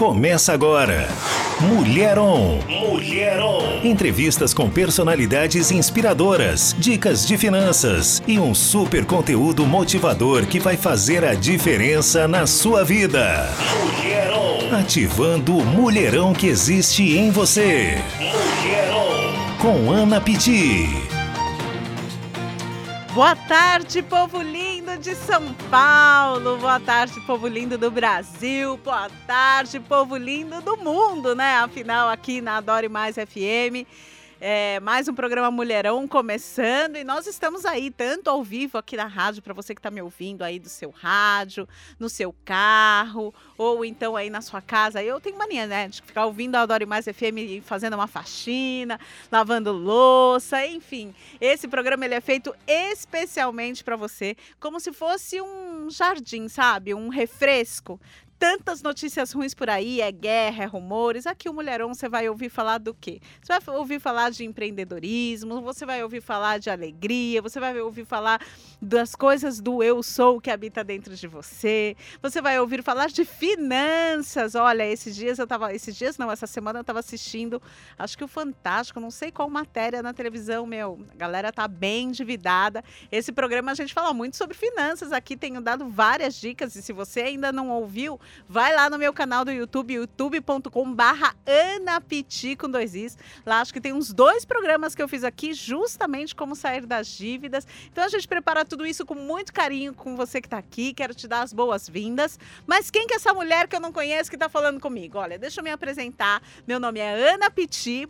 Começa agora. Mulher On. Mulher On. Entrevistas com personalidades inspiradoras, dicas de finanças e um super conteúdo motivador que vai fazer a diferença na sua vida. Mulher On. Ativando o mulherão que existe em você. Mulher On. Com Ana Piti. Boa tarde, povo lindo de São Paulo. Boa tarde, povo lindo do Brasil. Boa tarde, povo lindo do mundo, né? Afinal, aqui na Adore Mais FM. É, mais um programa Mulherão começando e nós estamos aí, tanto ao vivo aqui na rádio, para você que está me ouvindo aí do seu rádio, no seu carro, ou então aí na sua casa. Eu tenho mania, né, de ficar ouvindo a Adore Mais FM fazendo uma faxina, lavando louça, enfim. Esse programa ele é feito especialmente para você, como se fosse um jardim, sabe? Um refresco tantas notícias ruins por aí, é guerra, é rumores. Aqui o Mulherão você vai ouvir falar do quê? Você vai ouvir falar de empreendedorismo, você vai ouvir falar de alegria, você vai ouvir falar das coisas do eu sou que habita dentro de você. Você vai ouvir falar de finanças. Olha, esses dias eu tava, esses dias não, essa semana eu tava assistindo, acho que o Fantástico, não sei qual matéria na televisão, meu. A galera tá bem endividada. Esse programa a gente fala muito sobre finanças aqui, tenho dado várias dicas e se você ainda não ouviu, vai lá no meu canal do YouTube, youtube.com barra Anapiti com dois is. Lá acho que tem uns dois programas que eu fiz aqui, justamente como sair das dívidas. Então a gente prepara tudo isso com muito carinho com você que está aqui. Quero te dar as boas-vindas. Mas quem que é essa mulher que eu não conheço que está falando comigo? Olha, deixa eu me apresentar. Meu nome é Ana Piti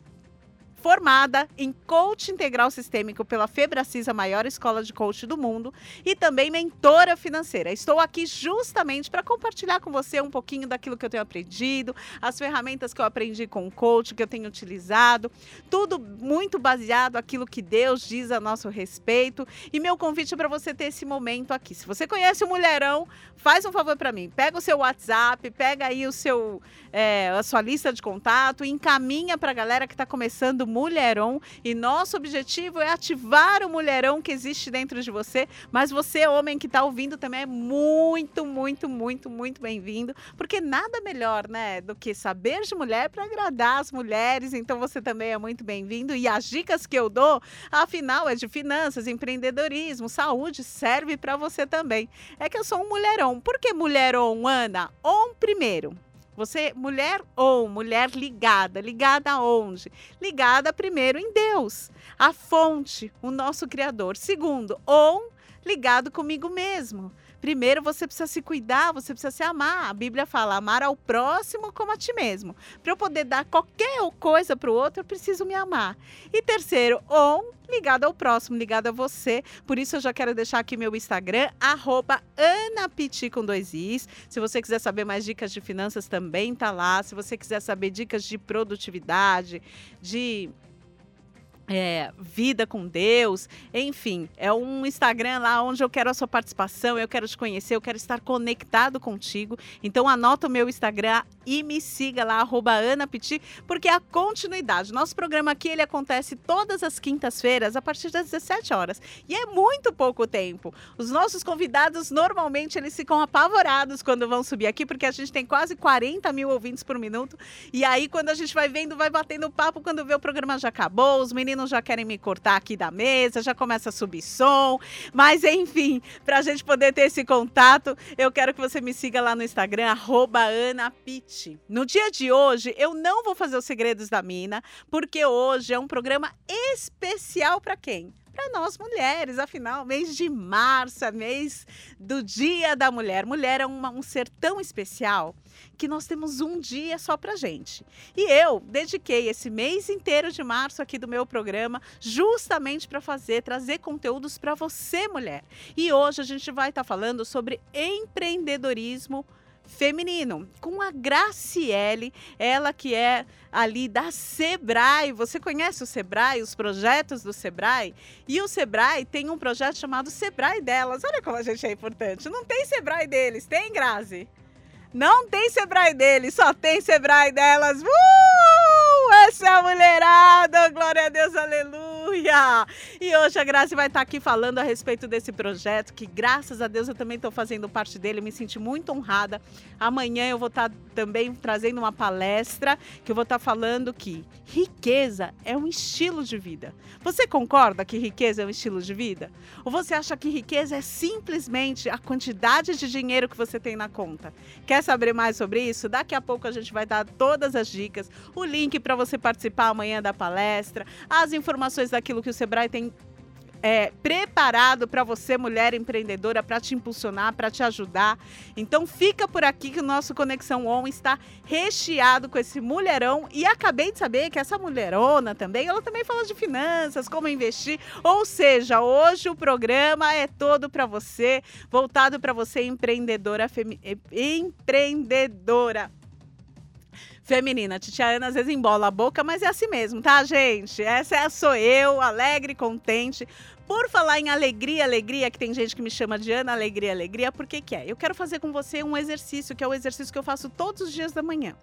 formada em coach integral sistêmico pela Febracis, a maior escola de coach do mundo, e também mentora financeira. Estou aqui justamente para compartilhar com você um pouquinho daquilo que eu tenho aprendido, as ferramentas que eu aprendi com o coach, que eu tenho utilizado, tudo muito baseado aquilo que Deus diz a nosso respeito. E meu convite é para você ter esse momento aqui. Se você conhece o Mulherão, faz um favor para mim, pega o seu WhatsApp, pega aí o seu, é, a sua lista de contato, encaminha para a galera que está começando Mulherão e nosso objetivo é ativar o mulherão que existe dentro de você. Mas você, homem que está ouvindo, também é muito, muito, muito, muito bem-vindo, porque nada melhor, né, do que saber de mulher para agradar as mulheres. Então você também é muito bem-vindo e as dicas que eu dou, afinal, é de finanças, empreendedorismo, saúde, serve para você também. É que eu sou um mulherão. Por que mulherão, Ana? On primeiro. Você, mulher ou mulher ligada, ligada aonde? Ligada primeiro em Deus, a fonte, o nosso Criador. Segundo, ou ligado comigo mesmo. Primeiro você precisa se cuidar, você precisa se amar. A Bíblia fala amar ao próximo como a ti mesmo. Para eu poder dar qualquer coisa para o outro, eu preciso me amar. E terceiro, on ligado ao próximo, ligado a você. Por isso eu já quero deixar aqui meu Instagram, arroba Anapiti com dois Is. Se você quiser saber mais dicas de finanças, também tá lá. Se você quiser saber dicas de produtividade, de é, vida com Deus, enfim, é um Instagram lá onde eu quero a sua participação, eu quero te conhecer, eu quero estar conectado contigo. Então anota o meu Instagram e me siga lá, arroba AnaPiti, porque é a continuidade. Nosso programa aqui ele acontece todas as quintas-feiras, a partir das 17 horas. E é muito pouco tempo. Os nossos convidados, normalmente, eles ficam apavorados quando vão subir aqui, porque a gente tem quase 40 mil ouvintes por minuto. E aí, quando a gente vai vendo, vai batendo papo, quando vê o programa já acabou, os meninos já querem me cortar aqui da mesa, já começa a subir som. Mas, enfim, para a gente poder ter esse contato, eu quero que você me siga lá no Instagram, AnaPiti. No dia de hoje, eu não vou fazer os segredos da mina, porque hoje é um programa especial para quem? Para nós mulheres. Afinal, mês de março, é mês do Dia da Mulher. Mulher é uma, um ser tão especial que nós temos um dia só para gente. E eu dediquei esse mês inteiro de março aqui do meu programa justamente para fazer, trazer conteúdos para você, mulher. E hoje a gente vai estar tá falando sobre empreendedorismo com a Graciele, ela que é ali da Sebrae. Você conhece o Sebrae, os projetos do Sebrae? E o Sebrae tem um projeto chamado Sebrae delas. Olha como a gente é importante. Não tem Sebrae deles, tem, Grazi? Não tem Sebrae deles, só tem Sebrae delas. Uh! Essa é mulherada! Glória a Deus, aleluia! E hoje a Grazi vai estar aqui falando a respeito desse projeto, que graças a Deus eu também estou fazendo parte dele, me senti muito honrada. Amanhã eu vou estar também trazendo uma palestra que eu vou estar falando que riqueza é um estilo de vida. Você concorda que riqueza é um estilo de vida? Ou você acha que riqueza é simplesmente a quantidade de dinheiro que você tem na conta? Quer saber mais sobre isso? Daqui a pouco a gente vai dar todas as dicas, o link para você participar amanhã da palestra, as informações daquilo que o Sebrae tem é, preparado para você, mulher empreendedora, para te impulsionar, para te ajudar. Então fica por aqui que o nosso Conexão On está recheado com esse mulherão. E acabei de saber que essa mulherona também, ela também fala de finanças, como investir. Ou seja, hoje o programa é todo para você, voltado para você, empreendedora, femi... empreendedora feminina. Titia Ana às vezes embola a boca, mas é assim mesmo, tá, gente? Essa é, sou eu, alegre, contente, por falar em alegria, alegria, que tem gente que me chama de Ana Alegria, Alegria, por que que é? Eu quero fazer com você um exercício, que é o exercício que eu faço todos os dias da manhã.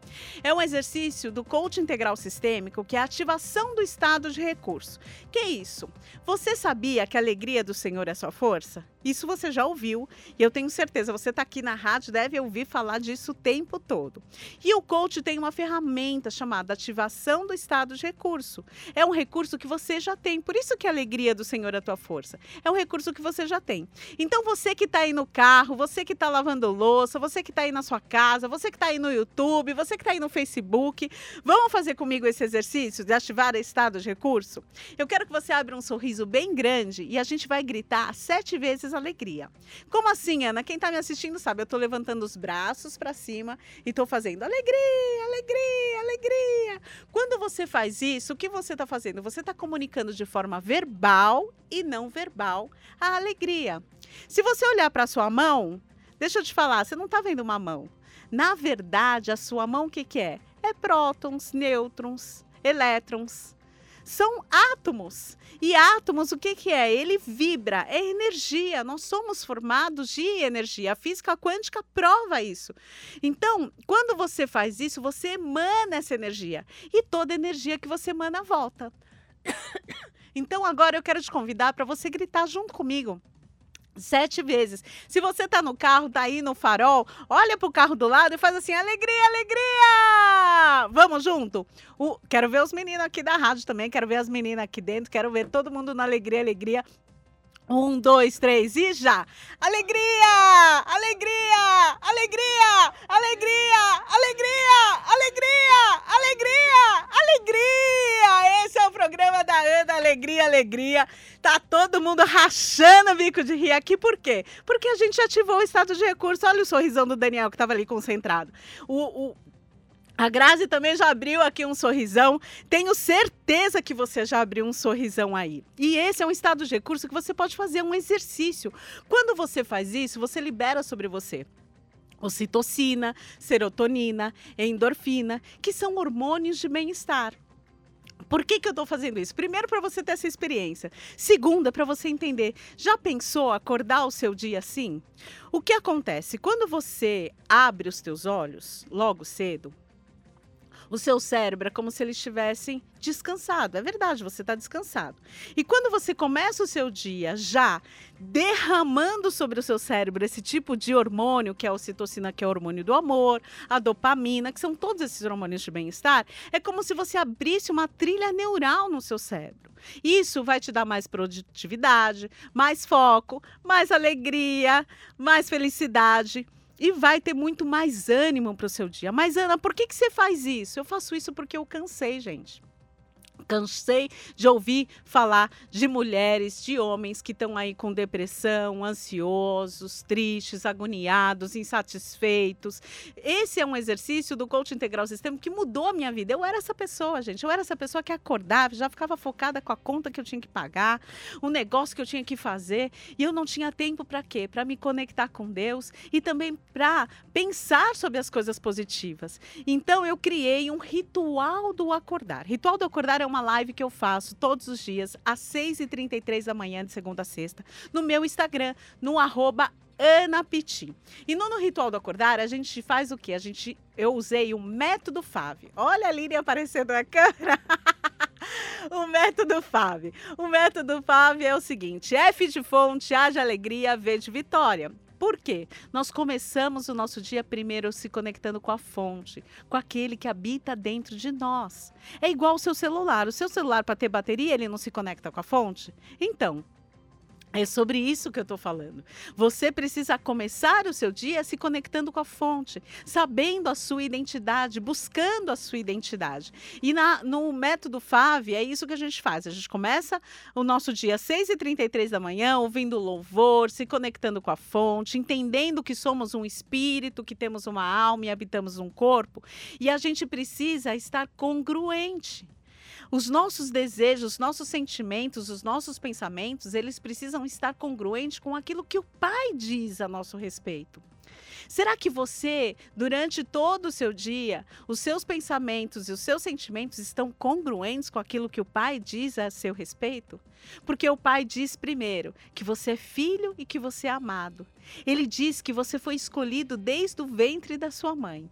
É um exercício do coach integral sistêmico, que é a ativação do estado de recurso. Que é isso? Você sabia que a alegria do Senhor é sua força? Isso você já ouviu e eu tenho certeza, você está aqui na rádio, deve ouvir falar disso o tempo todo. E o coach tem uma ferramenta chamada ativação do estado de recurso. É um recurso que você já tem, por isso que a alegria do Senhor é tua força. É um recurso que você já tem. Então, você que está aí no carro, você que está lavando louça, você que está aí na sua casa, você que está aí no YouTube, você que está aí no Facebook, vamos fazer comigo esse exercício de ativar estado de recurso? Eu quero que você abra um sorriso bem grande e a gente vai gritar sete vezes alegria. Como assim, Ana? Quem está me assistindo sabe, eu estou levantando os braços para cima e estou fazendo alegria, alegria, alegria. Quando você faz isso, o que você está fazendo? Você está comunicando de forma verbal e não verbal a alegria. Se você olhar para sua mão, deixa eu te falar, você não está vendo uma mão. Na verdade, a sua mão o que, que é? É prótons, nêutrons, elétrons. São átomos. E átomos, o que, que é? Ele vibra, é energia. Nós somos formados de energia. A física quântica prova isso. Então, quando você faz isso, você emana essa energia. E toda energia que você emana volta. Então agora eu quero te convidar para você gritar junto comigo sete vezes. Se você está no carro, tá aí no farol, olha para o carro do lado e faz assim: alegria, alegria! Vamos junto? O, quero ver os meninos aqui da rádio também, quero ver as meninas aqui dentro, quero ver todo mundo na alegria, alegria. Um, dois, três e já! Alegria! Alegria! Alegria! Alegria! Alegria! Alegria! Alegria! Alegria! Esse é o programa da Ana Alegria, Alegria. Tá todo mundo rachando o bico de rir aqui, por quê? Porque a gente ativou o estado de recurso. Olha o sorrisão do Daniel que tava ali concentrado. O, o, a Grazi também já abriu aqui um sorrisão. Tenho certeza que você já abriu um sorrisão aí. E esse é um estado de recurso que você pode fazer um exercício. Quando você faz isso, você libera sobre você ocitocina, serotonina, endorfina, que são hormônios de bem-estar. Por que, que eu estou fazendo isso? Primeiro, para você ter essa experiência. Segunda, para você entender. Já pensou acordar o seu dia assim? O que acontece? Quando você abre os teus olhos logo cedo, o seu cérebro é como se ele estivesse descansado. É verdade, você está descansado. E quando você começa o seu dia já derramando sobre o seu cérebro esse tipo de hormônio, que é a ocitocina, que é o hormônio do amor, a dopamina, que são todos esses hormônios de bem-estar, é como se você abrisse uma trilha neural no seu cérebro. Isso vai te dar mais produtividade, mais foco, mais alegria, mais felicidade e vai ter muito mais ânimo para o seu dia. Mas, Ana, por que, que você faz isso? Eu faço isso porque eu cansei, gente. Cansei de ouvir falar de mulheres, de homens que estão aí com depressão, ansiosos, tristes, agoniados, insatisfeitos. Esse é um exercício do coach integral sistema que mudou a minha vida. Eu era essa pessoa, gente. Eu era essa pessoa que acordava, já ficava focada com a conta que eu tinha que pagar, o negócio que eu tinha que fazer, e eu não tinha tempo para quê? Para me conectar com Deus e também para pensar sobre as coisas positivas. Então eu criei um ritual do acordar. Ritual do acordar é uma live que eu faço todos os dias, às 6h33 da manhã, de segunda a sexta, no meu Instagram, no arroba Ana. E no, no, Ritual do Acordar, a gente faz o quê? A gente, eu usei o método FAV. Olha a Lívia aparecendo na câmera. o método FAV. O método FAV é o seguinte: F de fonte, A de alegria, V de vitória. Por quê? Nós começamos o nosso dia primeiro se conectando com a fonte, com aquele que habita dentro de nós. É igual o seu celular. O seu celular, para ter bateria, ele não se conecta com a fonte? Então, é sobre isso que eu estou falando. Você precisa começar o seu dia se conectando com a fonte, sabendo a sua identidade, buscando a sua identidade. E na, no método FAV, é isso que a gente faz. A gente começa o nosso dia às 6h33 da manhã, ouvindo louvor, se conectando com a fonte, entendendo que somos um espírito, que temos uma alma e habitamos um corpo. E a gente precisa estar congruente. Os nossos desejos, os nossos sentimentos, os nossos pensamentos, eles precisam estar congruentes com aquilo que o Pai diz a nosso respeito. Será que você, durante todo o seu dia, os seus pensamentos e os seus sentimentos estão congruentes com aquilo que o Pai diz a seu respeito? Porque o Pai diz primeiro que você é filho e que você é amado. Ele diz que você foi escolhido desde o ventre da sua mãe.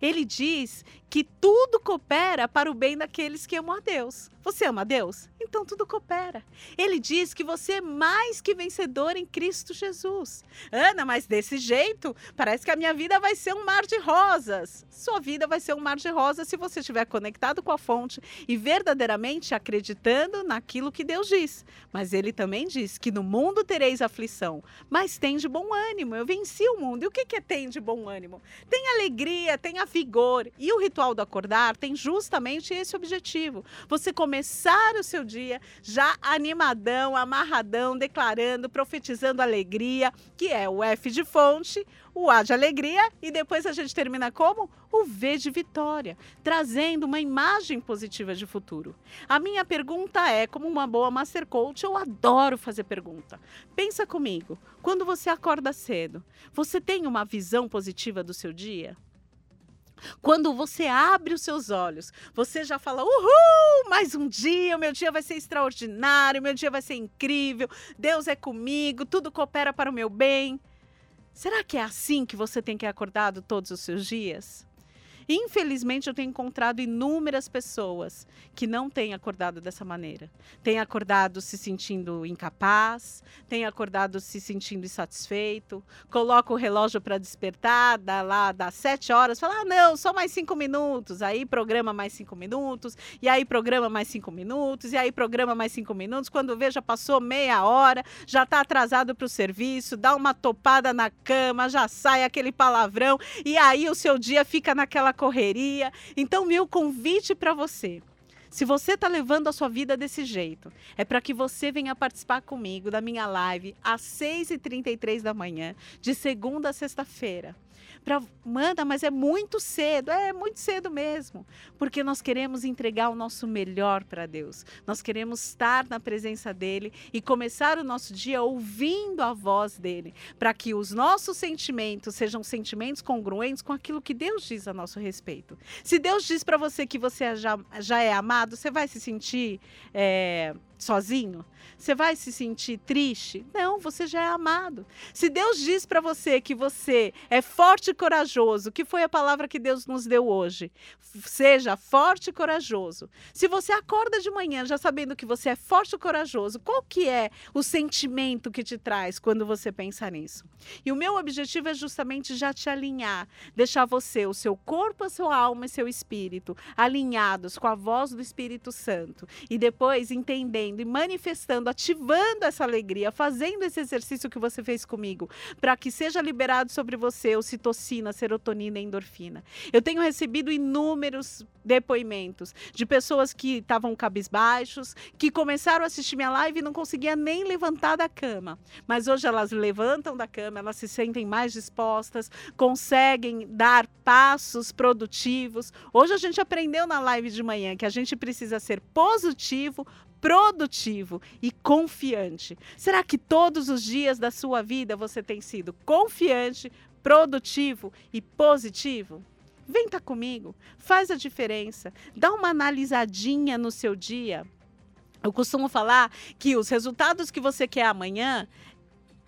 Ele diz que tudo coopera para o bem daqueles que amam a Deus. Você ama a Deus? Então tudo coopera. Ele diz que você é mais que vencedor em Cristo Jesus. Ana, mas desse jeito, parece que a minha vida vai ser um mar de rosas. Sua vida vai ser um mar de rosas se você estiver conectado com a fonte e verdadeiramente acreditando naquilo que Deus diz. Mas ele também diz que no mundo tereis aflição, mas tem de bom ânimo. Eu venci o mundo. E o que é tem de bom ânimo? Tem alegria, tem vigor. E o ritual do acordar tem justamente esse objetivo. Você começar o seu dia já animadão, amarradão, declarando, profetizando alegria, que é o F de fonte, o A de alegria e depois a gente termina como? O V de vitória, trazendo uma imagem positiva de futuro. A minha pergunta é, como uma boa Master Coach, eu adoro fazer pergunta. Pensa comigo, quando você acorda cedo, você tem uma visão positiva do seu dia? Quando você abre os seus olhos, você já fala: Uhul! Mais um dia, meu dia vai ser extraordinário, meu dia vai ser incrível, Deus é comigo, tudo coopera para o meu bem. Será que é assim que você tem que acordado todos os seus dias? Infelizmente, eu tenho encontrado inúmeras pessoas que não têm acordado dessa maneira. Têm acordado se sentindo incapaz, têm acordado se sentindo insatisfeito, coloca o relógio para despertar, dá lá, dá sete horas, fala, ah, não, só mais cinco minutos. Aí programa mais cinco minutos, e aí programa mais cinco minutos, e aí programa mais cinco minutos. Quando vê, já passou meia hora, já está atrasado para o serviço, dá uma topada na cama, já sai aquele palavrão, e aí o seu dia fica naquela correria. Então, meu convite para você. Se você está levando a sua vida desse jeito, é para que você venha participar comigo da minha live às 6h33 da manhã, de segunda a sexta-feira manda, mas é muito cedo, é muito cedo mesmo, porque nós queremos entregar o nosso melhor para Deus. Nós queremos estar na presença dele e começar o nosso dia ouvindo a voz dele, para que os nossos sentimentos sejam sentimentos congruentes com aquilo que Deus diz a nosso respeito. Se Deus diz para você que você já, já é amado, você vai se sentir é, sozinho? Você vai se sentir triste? Não, você já é amado. Se Deus diz para você que você é forte e corajoso, que foi a palavra que Deus nos deu hoje, seja forte e corajoso. Se você acorda de manhã já sabendo que você é forte e corajoso, qual que é o sentimento que te traz quando você pensa nisso? E o meu objetivo é justamente já te alinhar, deixar você, o seu corpo, a sua alma e seu espírito alinhados com a voz do Espírito Santo e depois entendendo e manifestando, ativando essa alegria, fazendo esse exercício que você fez comigo, para que seja liberado sobre você o citocina, serotonina e endorfina. Eu tenho recebido inúmeros depoimentos de pessoas que estavam cabisbaixos, que começaram a assistir minha live e não conseguia nem levantar da cama. Mas hoje elas levantam da cama, elas se sentem mais dispostas, conseguem dar passos produtivos. Hoje a gente aprendeu na live de manhã que a gente precisa ser positivo, produtivo e confiante. Será que todos os dias da sua vida você tem sido confiante, produtivo e positivo? Vem cá comigo, faz a diferença, dá uma analisadinha no seu dia. Eu costumo falar que os resultados que você quer amanhã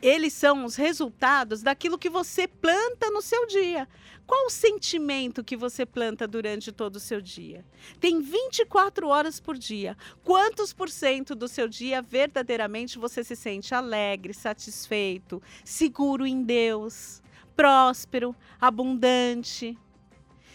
eles são os resultados daquilo que você planta no seu dia. Qual o sentimento que você planta durante todo o seu dia? Tem 24 horas por dia. Quantos por cento do seu dia verdadeiramente você se sente alegre, satisfeito, seguro em Deus, próspero, abundante?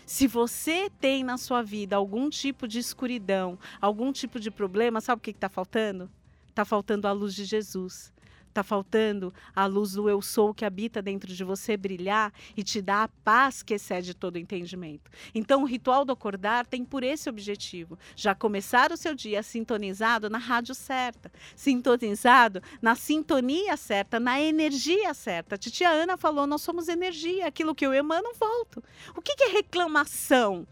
Se você tem na sua vida algum tipo de escuridão, algum tipo de problema, sabe o que está faltando? Está faltando a luz de Jesus. Está faltando a luz do eu sou que habita dentro de você brilhar e te dar a paz que excede todo entendimento. Então, o ritual do acordar tem por esse objetivo: já começar o seu dia sintonizado na rádio certa, sintonizado na sintonia certa, na energia certa. Titia Ana falou: nós somos energia, aquilo que eu emano, volto. O que é reclamação?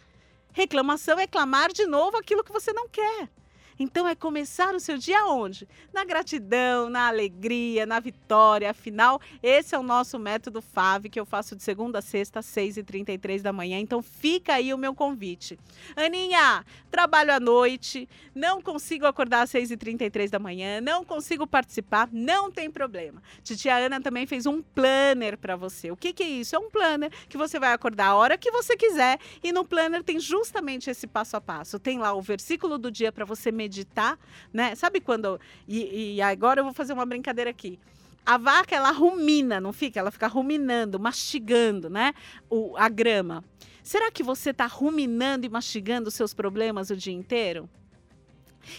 Reclamação é clamar de novo aquilo que você não quer. Então é começar o seu dia onde? Na gratidão, na alegria, na vitória. Afinal, esse é o nosso método FAV que eu faço de segunda a sexta, às 6h33 da manhã. Então fica aí o meu convite. Aninha, trabalho à noite, não consigo acordar às 6h33 da manhã, não consigo participar, não tem problema. Titia Ana também fez um planner para você. O que, que é isso? É um planner que você vai acordar a hora que você quiser e no planner tem justamente esse passo a passo. Tem lá o versículo do dia para você meditar meditar, né? Sabe quando. E, e agora eu vou fazer uma brincadeira aqui. A vaca, ela rumina, não fica? Ela fica ruminando, mastigando, né? O, a grama. Será que você está ruminando e mastigando os seus problemas o dia inteiro?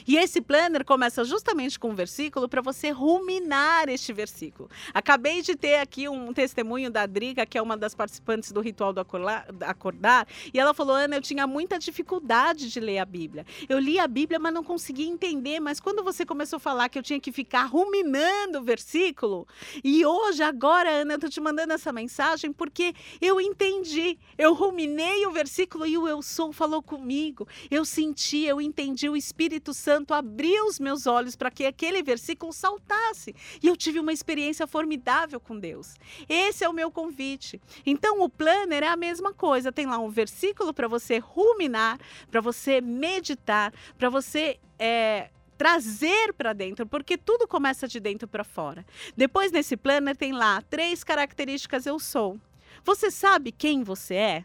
E esse planner começa justamente com um versículo para você ruminar este versículo. Acabei de ter aqui um testemunho da Driga, que é uma das participantes do ritual do acordar, e ela falou: Ana, eu tinha muita dificuldade de ler a Bíblia. Eu li a Bíblia, mas não conseguia entender. Mas quando você começou a falar que eu tinha que ficar ruminando o versículo, e hoje, agora, Ana, eu tô te mandando essa mensagem porque eu entendi. Eu ruminei o versículo e o eu sou falou comigo. Eu senti, eu entendi o Espírito Santo abriu os meus olhos para que aquele versículo saltasse. E eu tive uma experiência formidável com Deus. Esse é o meu convite. Então, o planner é a mesma coisa. Tem lá um versículo para você ruminar, para você meditar, para você. É, trazer para dentro, porque tudo começa de dentro para fora. Depois nesse planner tem lá três características eu sou. Você sabe quem você é?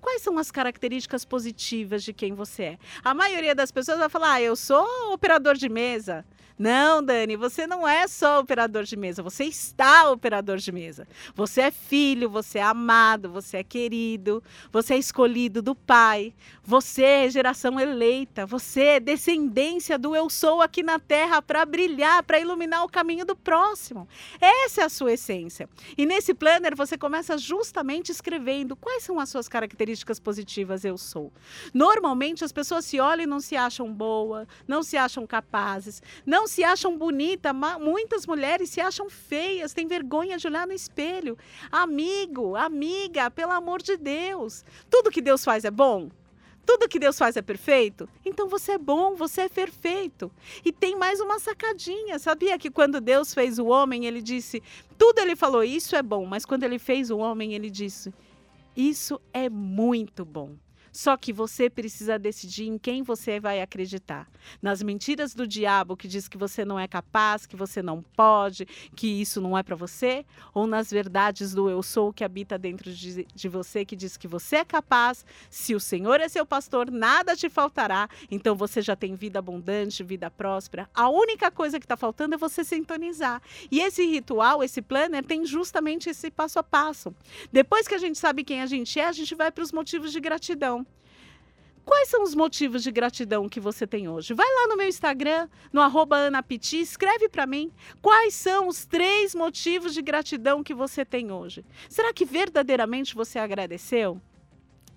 Quais são as características positivas de quem você é? A maioria das pessoas vai falar: ah, eu sou operador de mesa. Não, Dani, você não é só operador de mesa, você está operador de mesa. Você é filho, você é amado, você é querido, você é escolhido do Pai, você é geração eleita, você é descendência do eu sou aqui na terra para brilhar, para iluminar o caminho do próximo. Essa é a sua essência. E nesse planner você começa justamente escrevendo quais são as suas características positivas eu sou. Normalmente as pessoas se olham e não se acham boa, não se acham capazes, não não se acham bonita, muitas mulheres se acham feias, têm vergonha de olhar no espelho. Amigo, amiga, pelo amor de Deus, tudo que Deus faz é bom? Tudo que Deus faz é perfeito? Então você é bom, você é perfeito. E tem mais uma sacadinha. Sabia que quando Deus fez o homem, ele disse: tudo ele falou, isso é bom. Mas quando ele fez o homem, ele disse: isso é muito bom. Só que você precisa decidir em quem você vai acreditar. Nas mentiras do diabo que diz que você não é capaz, que você não pode, que isso não é para você, ou nas verdades do eu sou que habita dentro de, de você, que diz que você é capaz, se o Senhor é seu pastor, nada te faltará, então você já tem vida abundante, vida próspera. A única coisa que está faltando é você sintonizar. E esse ritual, esse planner, tem justamente esse passo a passo. Depois que a gente sabe quem a gente é, a gente vai para os motivos de gratidão. Quais são os motivos de gratidão que você tem hoje? Vai lá no meu Instagram, no arroba Anapiti, escreve para mim quais são os três motivos de gratidão que você tem hoje. Será que verdadeiramente você agradeceu?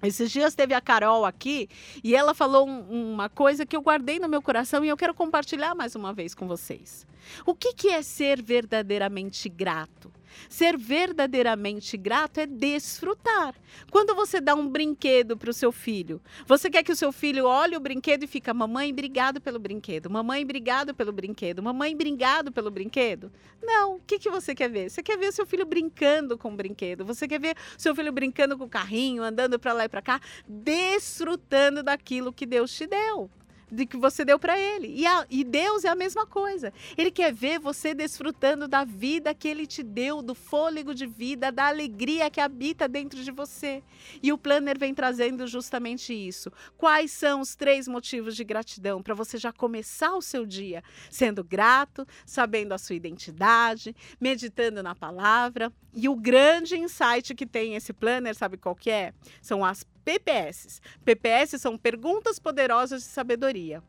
Esses dias teve a Carol aqui e ela falou um, uma coisa que eu guardei no meu coração e eu quero compartilhar mais uma vez com vocês. O que, que é ser verdadeiramente grato? Ser verdadeiramente grato é desfrutar. Quando você dá um brinquedo para o seu filho, você quer que o seu filho olhe o brinquedo e fica: Mamãe, obrigado pelo brinquedo. Mamãe, obrigado pelo brinquedo. Mamãe, obrigado pelo brinquedo. Não. O que, que você quer ver? Você quer ver seu filho brincando com o brinquedo. Você quer ver seu filho brincando com o carrinho, andando para lá e para cá, desfrutando daquilo que Deus te deu. De que você deu para ele. E, a, e Deus é a mesma coisa. Ele quer ver você desfrutando da vida que ele te deu, do fôlego de vida, da alegria que habita dentro de você. E o planner vem trazendo justamente isso. Quais são os três motivos de gratidão para você já começar o seu dia sendo grato, sabendo a sua identidade, meditando na palavra. E o grande insight que tem esse planner, sabe qual que é? São as PPS. PPS são perguntas poderosas de sabedoria.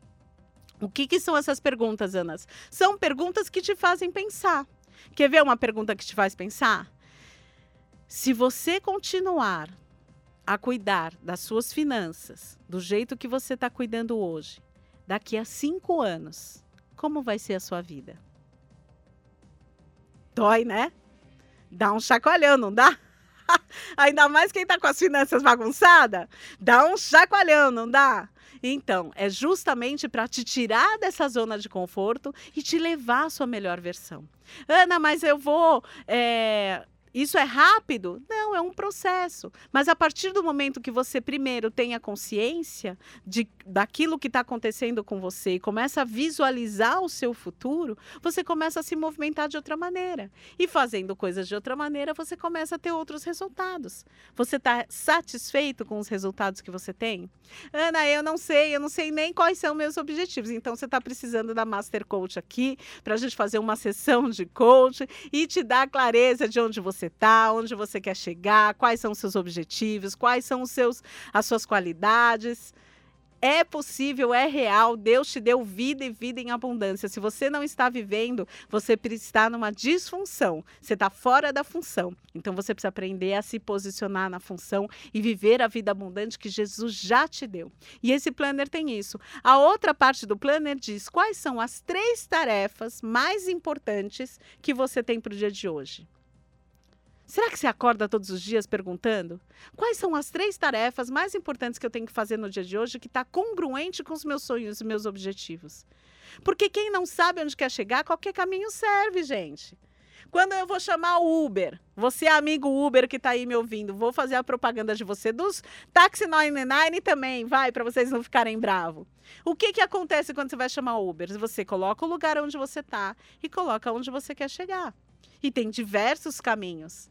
O que, que são essas perguntas, Anas? São perguntas que te fazem pensar. Quer ver uma pergunta que te faz pensar? Se você continuar a cuidar das suas finanças do jeito que você está cuidando hoje, daqui a cinco anos, como vai ser a sua vida? Dói, né? Dá um chacoalhão, não dá? Ainda mais quem está com as finanças bagunçadas, dá um chacoalhão, não dá? Então, é justamente para te tirar dessa zona de conforto e te levar à sua melhor versão. Ana, mas eu vou é, isso é rápido? Não, é um processo. Mas a partir do momento que você primeiro tenha consciência de, daquilo que está acontecendo com você e começa a visualizar o seu futuro, você começa a se movimentar de outra maneira. E fazendo coisas de outra maneira, você começa a ter outros resultados. Você está satisfeito com os resultados que você tem? Ana, eu não sei, eu não sei nem quais são meus objetivos. Então você está precisando da Master Coach aqui para a gente fazer uma sessão de coach e te dar clareza de onde você você está, onde você quer chegar, quais são os seus objetivos, quais são os seus, as suas qualidades. É possível, é real. Deus te deu vida e vida em abundância. Se você não está vivendo, você está numa disfunção. Você está fora da função. Então você precisa aprender a se posicionar na função e viver a vida abundante que Jesus já te deu. E esse planner tem isso. A outra parte do planner diz quais são as três tarefas mais importantes que você tem para o dia de hoje. Será que você acorda todos os dias perguntando quais são as três tarefas mais importantes que eu tenho que fazer no dia de hoje que está congruente com os meus sonhos e meus objetivos? Porque quem não sabe onde quer chegar, qualquer caminho serve, gente. Quando eu vou chamar o Uber, você amigo Uber que está aí me ouvindo, vou fazer a propaganda de você dos Taxi 99 também, vai, para vocês não ficarem bravos. O que, que acontece quando você vai chamar o Uber? Você coloca o lugar onde você está e coloca onde você quer chegar. E tem diversos caminhos.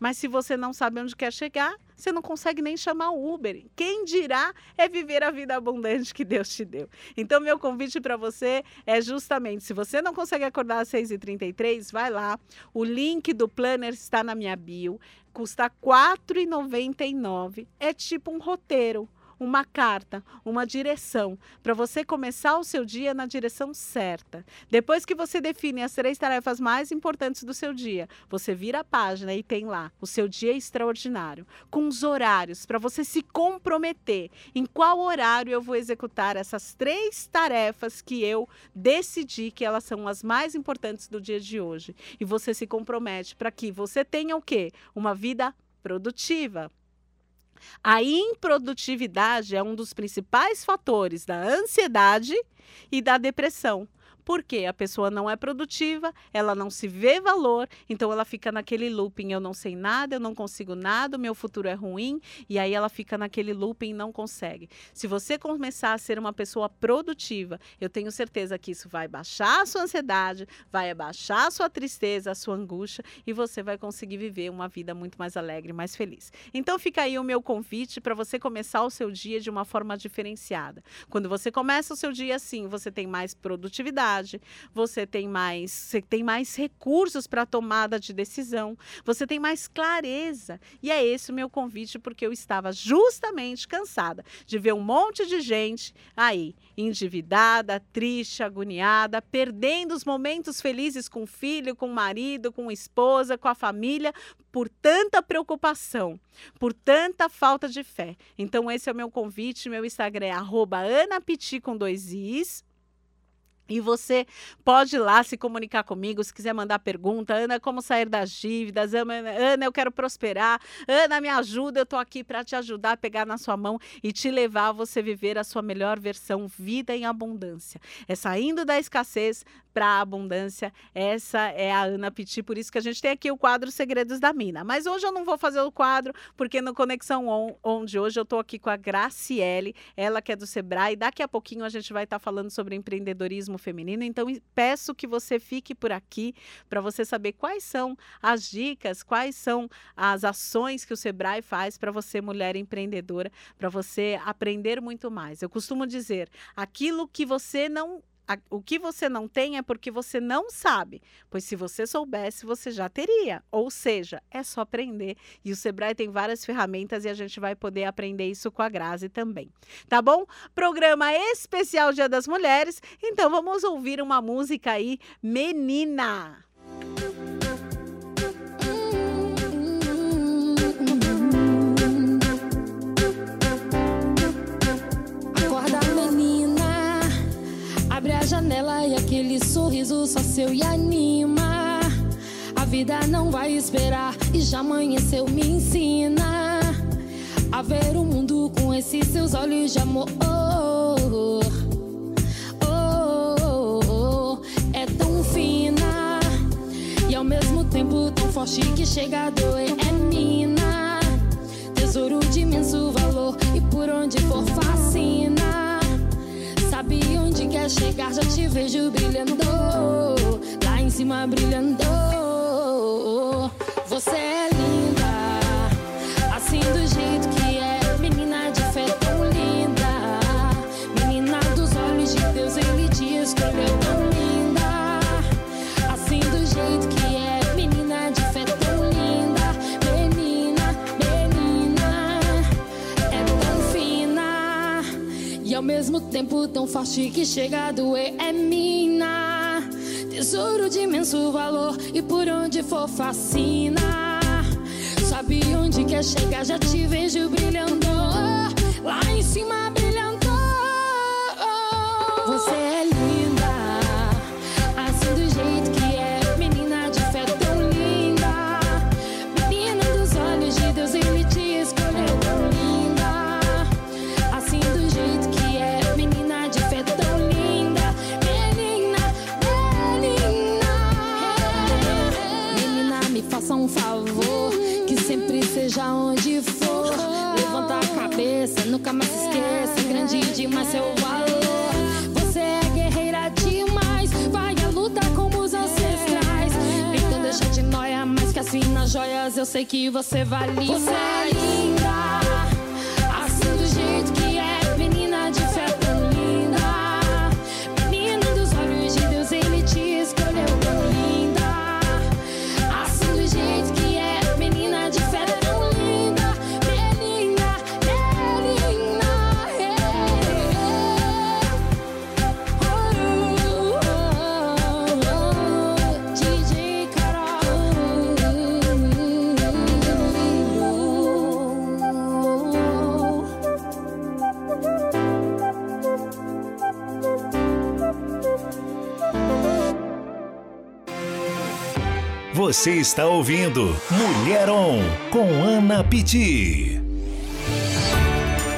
Mas se você não sabe onde quer chegar, você não consegue nem chamar o Uber. Quem dirá é viver a vida abundante que Deus te deu. Então, meu convite para você é justamente: se você não consegue acordar às 6h33, vai lá. O link do planner está na minha bio. Custa R$ 4,99. É tipo um roteiro uma carta, uma direção, para você começar o seu dia na direção certa. Depois que você define as três tarefas mais importantes do seu dia, você vira a página e tem lá o seu dia extraordinário, com os horários para você se comprometer em qual horário eu vou executar essas três tarefas que eu decidi que elas são as mais importantes do dia de hoje. E você se compromete para que você tenha o quê? Uma vida produtiva, a improdutividade é um dos principais fatores da ansiedade e da depressão. Porque a pessoa não é produtiva, ela não se vê valor, então ela fica naquele looping: eu não sei nada, eu não consigo nada, o meu futuro é ruim, e aí ela fica naquele looping e não consegue. Se você começar a ser uma pessoa produtiva, eu tenho certeza que isso vai baixar a sua ansiedade, vai abaixar a sua tristeza, a sua angústia, e você vai conseguir viver uma vida muito mais alegre, mais feliz. Então fica aí o meu convite para você começar o seu dia de uma forma diferenciada. Quando você começa o seu dia assim, você tem mais produtividade você tem mais, você tem mais recursos para tomada de decisão, você tem mais clareza. E é esse o meu convite, porque eu estava justamente cansada de ver um monte de gente aí, endividada, triste, agoniada, perdendo os momentos felizes com o filho, com o marido, com a esposa, com a família, por tanta preocupação, por tanta falta de fé. Então, esse é o meu convite. Meu Instagram é anapiti com dois is E você pode ir lá se comunicar comigo, se quiser mandar pergunta. Ana, como sair das dívidas? Ana, eu quero prosperar. Ana, me ajuda, eu estou aqui para te ajudar a pegar na sua mão e te levar a você viver a sua melhor versão, vida em abundância. É saindo da escassez para a abundância. Essa é a Ana Piti, por isso que a gente tem aqui o quadro Segredos da Mina. Mas hoje eu não vou fazer o quadro, porque no Conexão On, onde hoje eu estou aqui com a Graciele, ela que é do Sebrae. Daqui a pouquinho a gente vai estar tá falando sobre empreendedorismo feminino. Então, peço que você fique por aqui para você saber quais são as dicas, quais são as ações que o Sebrae faz para você, mulher empreendedora, para você aprender muito mais. Eu costumo dizer: aquilo que você não o que você não tem é porque você não sabe, pois se você soubesse, você já teria. Ou seja, é só aprender. E o Sebrae tem várias ferramentas e a gente vai poder aprender isso com a Grazi também. Tá bom? Programa especial Dia das Mulheres. Então vamos ouvir uma música aí, Menina. E aquele sorriso só seu e anima. A vida não vai esperar e já amanheceu, me ensina a ver o mundo com esses seus olhos de amor. Oh, oh, oh, é tão fina e ao mesmo tempo tão forte que chega a doer. É mina, chegar, já te vejo brilhando. Lá em cima brilhando. Mesmo tempo tão forte que chega a doer é mina. Tesouro de imenso valor e por onde for fascina. Sabe onde quer chegar, já te vejo brilhando. Lá em cima seja onde for. Levanta a cabeça, nunca mais se esqueça. Grande demais seu valor. Você é guerreira demais. Vai à luta como os ancestrais. Então deixa de noia, mais que as finas joias. Eu sei que você vale Você é Você está ouvindo Mulher On com Ana Pitti.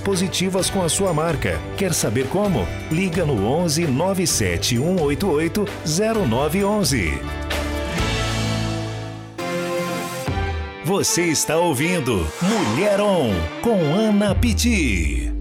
positivas com a sua marca. Quer saber como? Liga no 11 97 188 0911. Você está ouvindo Mulher On com Ana Pitti.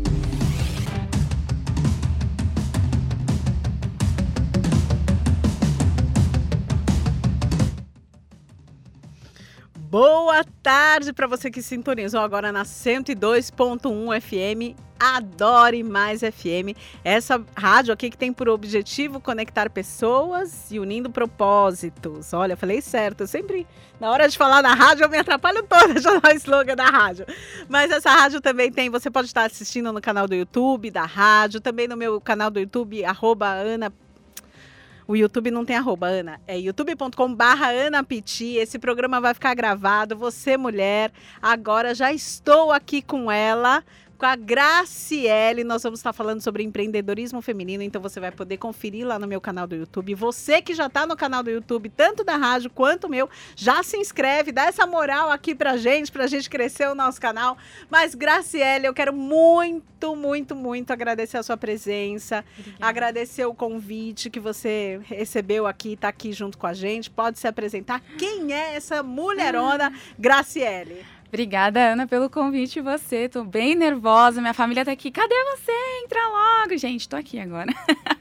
Tarde para você que sintonizou agora na 102.1 FM. Adore Mais FM. Essa rádio aqui que tem por objetivo conectar pessoas e unindo propósitos. Olha, falei certo. Eu sempre, na hora de falar da rádio, eu me atrapalho toda de falar o slogan da rádio. Mas essa rádio também tem, você pode estar assistindo no canal do YouTube da rádio, também no meu canal do YouTube, arroba Ana o YouTube não tem arroba, Ana. É youtube.com barra Ana. Esse programa vai ficar gravado. Você, mulher, agora já estou aqui com ela com a Graciele. Nós vamos estar falando sobre empreendedorismo feminino, então você vai poder conferir lá no meu canal do YouTube. Você que já está no canal do YouTube, tanto da rádio quanto o meu, já se inscreve, dá essa moral aqui pra gente, pra gente crescer o nosso canal. Mas, Graciele, eu quero muito, muito, muito agradecer a sua presença, Obrigada. agradecer o convite que você recebeu aqui, tá aqui junto com a gente. Pode se apresentar. Quem é essa mulherona, Graciele? Obrigada, Ana, pelo convite. Você, tô bem nervosa. Minha família tá aqui. Cadê você? Entra logo, gente. Tô aqui agora.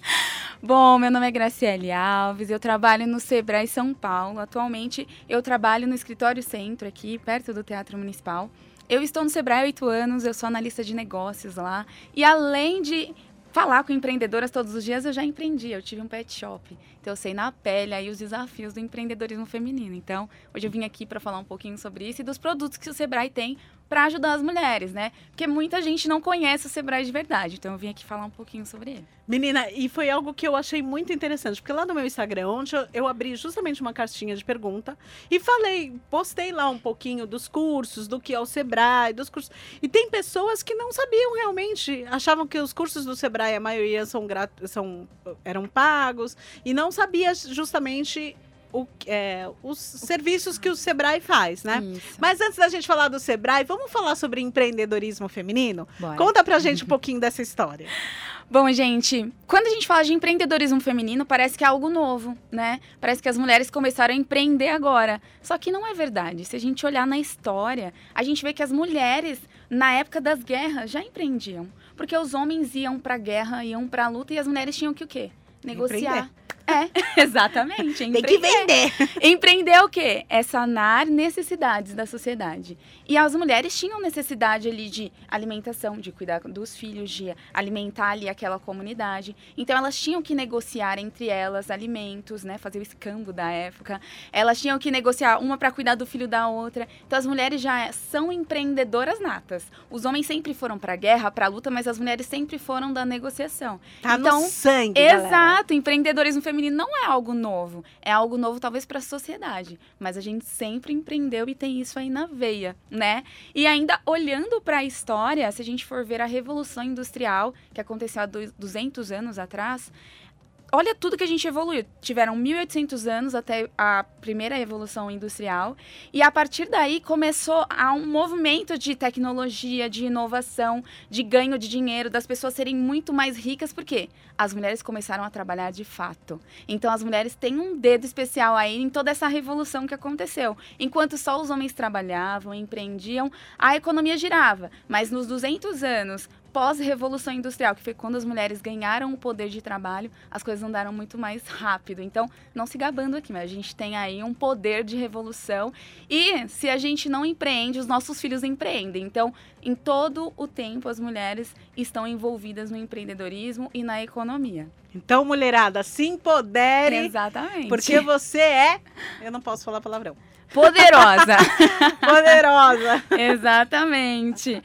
Bom, meu nome é Graciele Alves. Eu trabalho no Sebrae São Paulo. Atualmente, eu trabalho no escritório centro aqui, perto do Teatro Municipal. Eu estou no Sebrae há oito anos. Eu sou analista de negócios lá. E além de falar com empreendedoras todos os dias, eu já empreendi. Eu tive um pet shop. Então, eu sei na pele aí os desafios do empreendedorismo feminino. Então, hoje eu vim aqui para falar um pouquinho sobre isso e dos produtos que o Sebrae tem para ajudar as mulheres, né? Porque muita gente não conhece o Sebrae de verdade. Então, eu vim aqui falar um pouquinho sobre ele. Menina, e foi algo que eu achei muito interessante, porque lá no meu Instagram, onde eu, eu abri justamente uma caixinha de pergunta e falei, postei lá um pouquinho dos cursos, do que é o Sebrae, dos cursos. E tem pessoas que não sabiam realmente, achavam que os cursos do Sebrae, a maioria são, são eram pagos, e não sabia justamente o, é, os serviços que o Sebrae faz, né? Isso. Mas antes da gente falar do Sebrae, vamos falar sobre empreendedorismo feminino? Bora. Conta pra gente um pouquinho dessa história. Bom, gente, quando a gente fala de empreendedorismo feminino, parece que é algo novo, né? Parece que as mulheres começaram a empreender agora. Só que não é verdade. Se a gente olhar na história, a gente vê que as mulheres, na época das guerras, já empreendiam. Porque os homens iam pra guerra, iam pra luta e as mulheres tinham que o quê? Negociar. Empreender. É, exatamente. Tem que vender. Empreender é o quê? É sanar necessidades da sociedade. E as mulheres tinham necessidade ali de alimentação, de cuidar dos filhos, de alimentar ali aquela comunidade. Então elas tinham que negociar entre elas alimentos, né? Fazer o escambo da época. Elas tinham que negociar uma para cuidar do filho da outra. Então as mulheres já são empreendedoras natas. Os homens sempre foram para a guerra, para a luta, mas as mulheres sempre foram da negociação. Tá então, no sangue, Exato. Galera. Empreendedorismo feminino feminino não é algo novo. É algo novo, talvez, para a sociedade. Mas a gente sempre empreendeu e tem isso aí na veia, né? E ainda olhando para a história, se a gente for ver a Revolução Industrial, que aconteceu há 200 anos atrás, olha tudo que a gente evoluiu. Tiveram 1800 anos até a primeira revolução industrial e a partir daí começou a um movimento de tecnologia, de inovação, de ganho de dinheiro, das pessoas serem muito mais ricas, porque as mulheres começaram a trabalhar de fato. Então as mulheres têm um dedo especial aí em toda essa revolução que aconteceu. Enquanto só os homens trabalhavam, empreendiam, a economia girava. Mas nos 200 anos pós-revolução industrial, que foi quando as mulheres ganharam o poder de trabalho, as coisas andaram muito mais rápido. Então, não se gabando aqui, mas a gente tem aí um poder de revolução. E se a gente não empreende, os nossos filhos empreendem. Então, em todo o tempo, as mulheres estão envolvidas no empreendedorismo e na economia. Então, mulherada, se empodere. Exatamente. Porque você é. Eu não posso falar palavrão. Poderosa. Poderosa. Exatamente.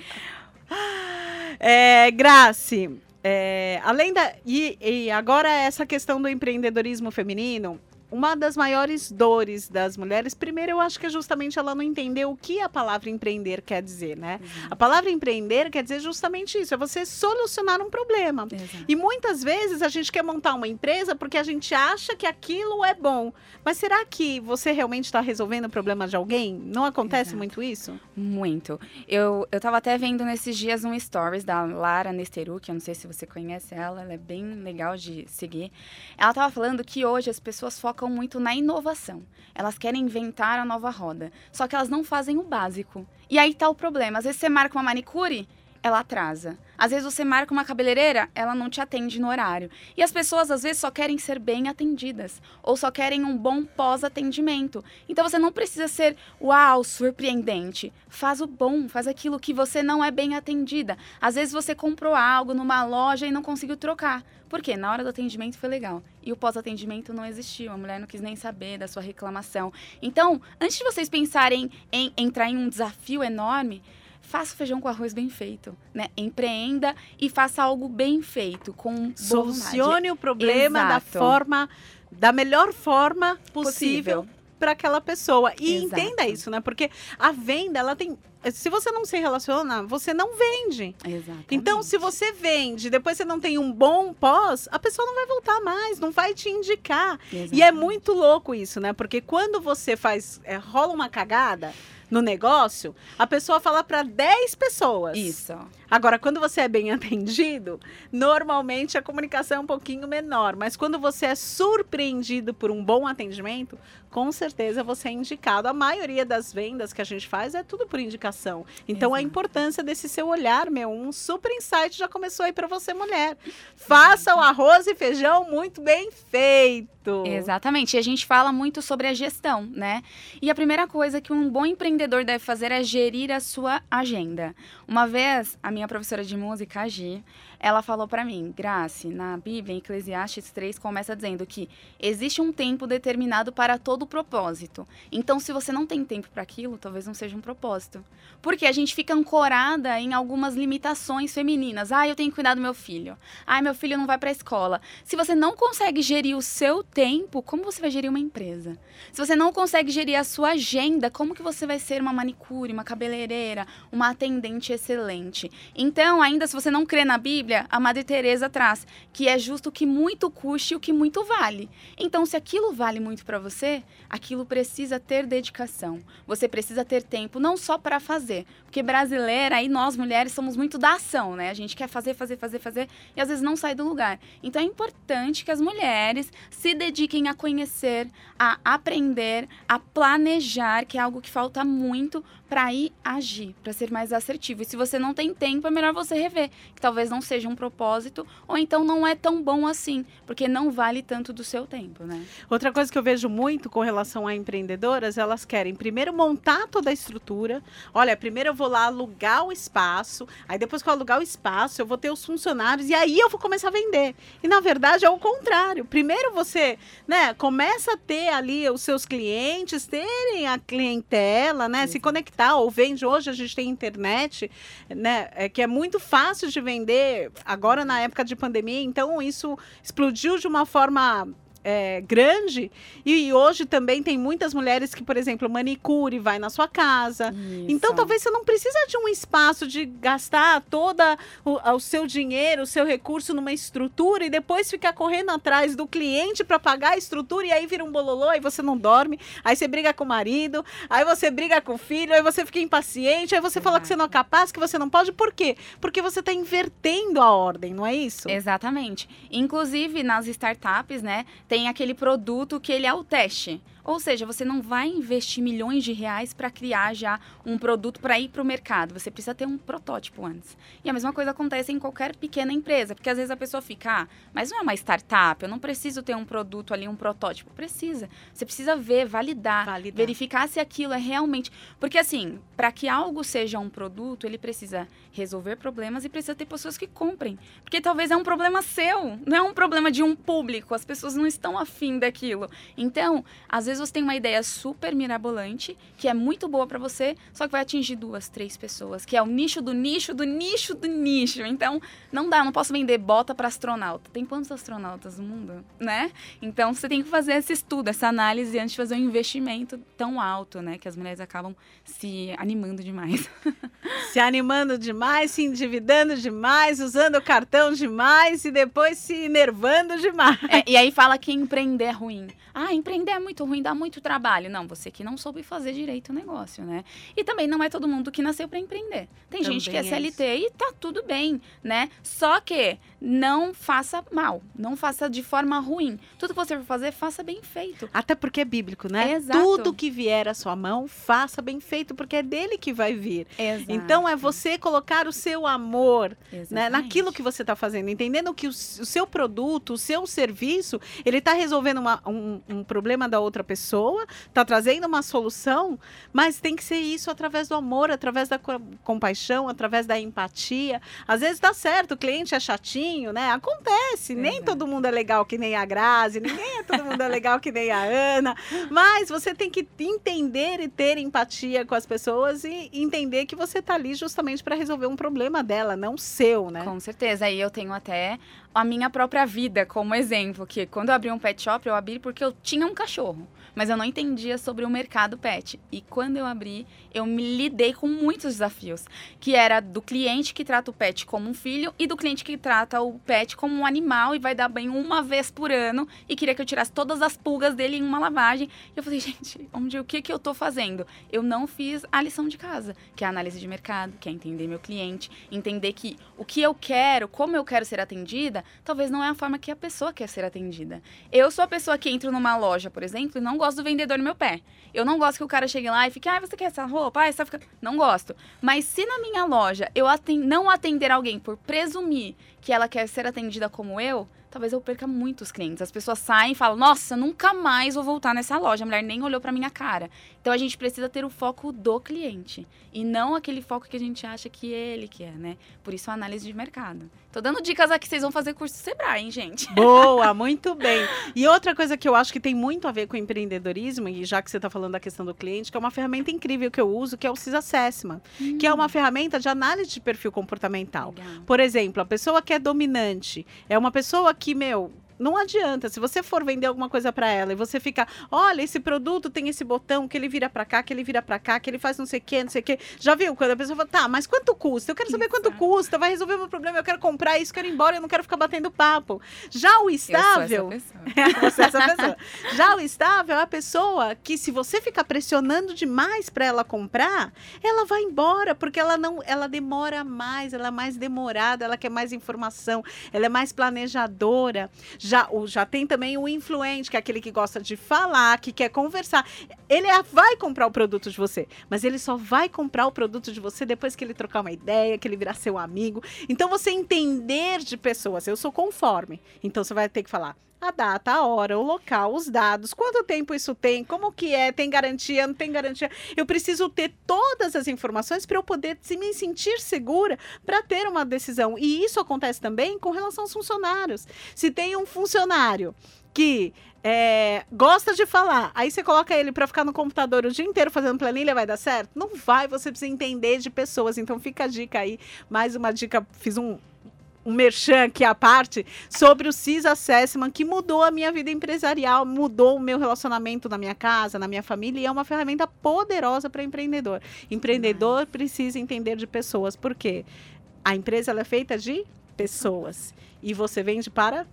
É, Grace, é, além da. E, e agora essa questão do empreendedorismo feminino, uma das maiores dores das mulheres, primeiro eu acho que é justamente ela não entender o que a palavra empreender quer dizer, né? Uhum. A palavra empreender quer dizer justamente isso, é você solucionar um problema. Exato. E muitas vezes a gente quer montar uma empresa porque a gente acha que aquilo é bom. Mas será que você realmente está resolvendo o problema de alguém? Não acontece Exato. muito isso? Muito. Eu, eu tava até vendo nesses dias um stories da Lara Nesteru, que eu não sei se você conhece ela, ela é bem legal de seguir. Ela tava falando que hoje as pessoas focam focam muito na inovação. Elas querem inventar a nova roda. Só que elas não fazem o básico. E aí tá o problema. Às vezes você marca uma manicure ela atrasa. Às vezes você marca uma cabeleireira, ela não te atende no horário. E as pessoas às vezes só querem ser bem atendidas ou só querem um bom pós-atendimento. Então você não precisa ser uau, surpreendente. Faz o bom, faz aquilo que você não é bem atendida. Às vezes você comprou algo numa loja e não conseguiu trocar. Por quê? Na hora do atendimento foi legal. E o pós-atendimento não existiu. A mulher não quis nem saber da sua reclamação. Então, antes de vocês pensarem em entrar em um desafio enorme, faça o feijão com arroz bem feito, né? Empreenda e faça algo bem feito, com Solucione o problema Exato. da forma, da melhor forma possível. para aquela pessoa. E Exato. entenda isso, né? Porque a venda, ela tem se você não se relaciona, você não vende. Exatamente. Então, se você vende, depois você não tem um bom pós, a pessoa não vai voltar mais, não vai te indicar. Exatamente. E é muito louco isso, né? Porque quando você faz, é, rola uma cagada, no negócio, a pessoa fala para 10 pessoas. Isso. Agora, quando você é bem atendido, normalmente a comunicação é um pouquinho menor. Mas quando você é surpreendido por um bom atendimento, com certeza você é indicado. A maioria das vendas que a gente faz é tudo por indicação. Então, Exato. a importância desse seu olhar, meu, um super insight já começou aí para você, mulher. Faça o arroz e feijão muito bem feito. Exatamente. E a gente fala muito sobre a gestão, né? E a primeira coisa que um bom empreendedor deve fazer é gerir a sua agenda. Uma vez, a minha professora de música, a Gi, ela falou para mim, Grace, na Bíblia, em Eclesiastes 3, começa dizendo que existe um tempo determinado para todo propósito. Então, se você não tem tempo para aquilo, talvez não seja um propósito. Porque a gente fica ancorada em algumas limitações femininas. Ah, eu tenho que cuidar do meu filho. Ah, meu filho não vai para a escola. Se você não consegue gerir o seu tempo, como você vai gerir uma empresa? Se você não consegue gerir a sua agenda, como que você vai ser uma manicure, uma cabeleireira, uma atendente excelente? Então, ainda se você não crê na Bíblia, Bíblia, a Madre Teresa traz que é justo que muito custe o que muito vale. Então, se aquilo vale muito para você, aquilo precisa ter dedicação. Você precisa ter tempo não só para fazer, porque brasileira e nós mulheres somos muito da ação, né? A gente quer fazer, fazer, fazer, fazer e às vezes não sai do lugar. Então é importante que as mulheres se dediquem a conhecer, a aprender, a planejar, que é algo que falta muito para ir agir, para ser mais assertivo. E se você não tem tempo, é melhor você rever, que talvez não seja um propósito, ou então não é tão bom assim, porque não vale tanto do seu tempo, né? Outra coisa que eu vejo muito com relação a empreendedoras, elas querem primeiro montar toda a estrutura. Olha, primeiro eu vou lá alugar o espaço, aí depois que eu alugar o espaço, eu vou ter os funcionários e aí eu vou começar a vender. E na verdade é o contrário. Primeiro você, né, começa a ter ali os seus clientes, terem a clientela, né, se conectar ou vende hoje, a gente tem internet, né? É, que é muito fácil de vender agora na época de pandemia, então isso explodiu de uma forma é, grande. E, e, hoje também tem muitas mulheres que, por exemplo, manicure vai na sua casa. Isso. Então, talvez você não precisa de um espaço de gastar toda o, o, seu dinheiro, o seu recurso numa estrutura e depois ficar correndo atrás do cliente para pagar a estrutura e aí vira um bololô e você não dorme. Aí você briga com o marido, aí você briga com o filho, aí você fica impaciente, aí você Exato. fala que você não é capaz, que você não pode. Por quê? Porque você está invertendo a ordem, não é isso? Exatamente. Inclusive, nas startups, né? Tem aquele produto que ele é o teste. Ou seja, você não vai investir milhões de reais para criar já um produto para ir para o mercado. Você precisa ter um protótipo antes. E a mesma coisa acontece em qualquer pequena empresa, porque às vezes a pessoa fica, ah, mas não é uma startup, eu não preciso ter um produto ali, um protótipo. Precisa. Você precisa ver, validar, validar. verificar se aquilo é realmente. Porque assim, para que algo seja um produto, ele precisa resolver problemas e precisa ter pessoas que comprem. Porque talvez é um problema seu, não é um problema de um público. As pessoas não estão afim daquilo. Então, às vezes vezes você tem uma ideia super mirabolante, que é muito boa para você, só que vai atingir duas, três pessoas, que é o nicho do nicho do nicho do nicho. Então, não dá, não posso vender bota para astronauta. Tem quantos astronautas no mundo, né? Então, você tem que fazer esse estudo, essa análise antes de fazer um investimento tão alto, né, que as mulheres acabam se animando demais. se animando demais, se endividando demais, usando o cartão demais e depois se enervando demais. É, e aí fala que empreender é ruim. Ah, empreender é muito ruim dá muito trabalho. Não, você que não soube fazer direito o negócio, né? E também não é todo mundo que nasceu para empreender. Tem gente que é Também é CLT e tá tudo bem, né? Só que não faça mal, não faça de forma ruim. Tudo que você for fazer, faça bem feito. Até porque é bíblico, né? Exato. Tudo que vier à sua mão, faça bem feito, porque é dele que vai vir. Exato. Então é você colocar o seu amor né, naquilo que você está fazendo, entendendo que o seu produto, o seu serviço, ele está resolvendo uma- um, um problema da outra pessoa, está trazendo uma solução, mas tem que ser isso através do amor, através da co- compaixão, através da empatia. Às vezes dá certo, o cliente é chatinho, né? Acontece, nem Exato. todo mundo é legal que nem a Grazi, ninguém é todo mundo é legal que nem a Ana, mas você tem que entender e ter empatia com as pessoas e entender que você está ali justamente para resolver um problema dela, não seu, né? Com certeza. Aí eu tenho até a minha própria vida como exemplo, que quando eu abri um pet shop, eu abri porque eu tinha um cachorro, mas eu não entendia sobre o mercado pet. E quando eu abri, eu me lidei com muitos desafios, que era do cliente que trata o pet como um filho e do cliente que trata o pet como um animal e vai dar banho uma vez por ano e queria que eu tirasse todas as pulgas dele em uma lavagem. E eu falei, gente, onde o que que eu tô fazendo? Eu não fiz a lição de casa, que é a análise de mercado, que é entender meu cliente, entender que o que eu quero, como eu quero ser atendida, talvez não é a forma que a pessoa quer ser atendida. Eu sou a pessoa que entro numa loja, por exemplo, e não gosto do vendedor no meu pé. Eu não gosto que o cara chegue lá e fique, ah, você quer essa roupa? Ah, essa fica... Não gosto. Mas se na minha loja eu aten- não atender alguém por presumir que ela quer ser atendida como eu, talvez eu perca muitos clientes. As pessoas saem e falam, nossa, nunca mais vou voltar nessa loja. A mulher nem olhou pra minha cara. Então a gente precisa ter o foco do cliente e não aquele foco que a gente acha que ele quer, né? Por isso a análise de mercado. Tô dando dicas aqui, vocês vão fazer curso Sebrae, hein, gente? Boa, muito bem. E outra coisa que eu acho que tem muito a ver com empreendedorismo, e já que você está falando da questão do cliente, que é uma ferramenta incrível que eu uso, que é o CIS Assessment, que é uma ferramenta de análise de perfil comportamental. Legal. Por exemplo, a pessoa que é dominante é uma pessoa que, meu. Não adianta, se você for vender alguma coisa para ela e você fica, olha, esse produto tem esse botão que ele vira para cá, que ele vira para cá, que ele faz não sei o que, não sei o que. Já viu? Quando a pessoa fala, tá, mas quanto custa? Eu quero saber quanto Exato. custa, vai resolver o meu problema, eu quero comprar isso, quero ir embora, eu não quero ficar batendo papo. Já o estável. Eu sou essa pessoa. É pessoa. Já o estável é a pessoa que, se você ficar pressionando demais para ela comprar, ela vai embora, porque ela não, ela demora mais, ela é mais demorada, ela quer mais informação, ela é mais planejadora. Já, o, já tem também o influente, que é aquele que gosta de falar, que quer conversar. Ele é- vai comprar o produto de você, mas ele só vai comprar o produto de você depois que ele trocar uma ideia, que ele virar seu amigo. Então, você entender de pessoas, eu sou conforme. Então, você vai ter que falar a data, a hora, o local, os dados, quanto tempo isso tem, como que é, tem garantia, não tem garantia. Eu preciso ter todas as informações para eu poder se me sentir segura para ter uma decisão. E isso acontece também com relação aos funcionários. Se tem um funcionário que é, gosta de falar, aí você coloca ele para ficar no computador o dia inteiro fazendo planilha, vai dar certo? Não vai, você precisa entender de pessoas. Então fica a dica aí, mais uma dica, fiz um um merchan aqui à parte sobre o CIS Assessment, que mudou a minha vida empresarial, mudou o meu relacionamento na minha casa, na minha família, e é uma ferramenta poderosa para empreendedor. Empreendedor precisa entender de pessoas, porque a empresa ela é feita de pessoas. E você vende para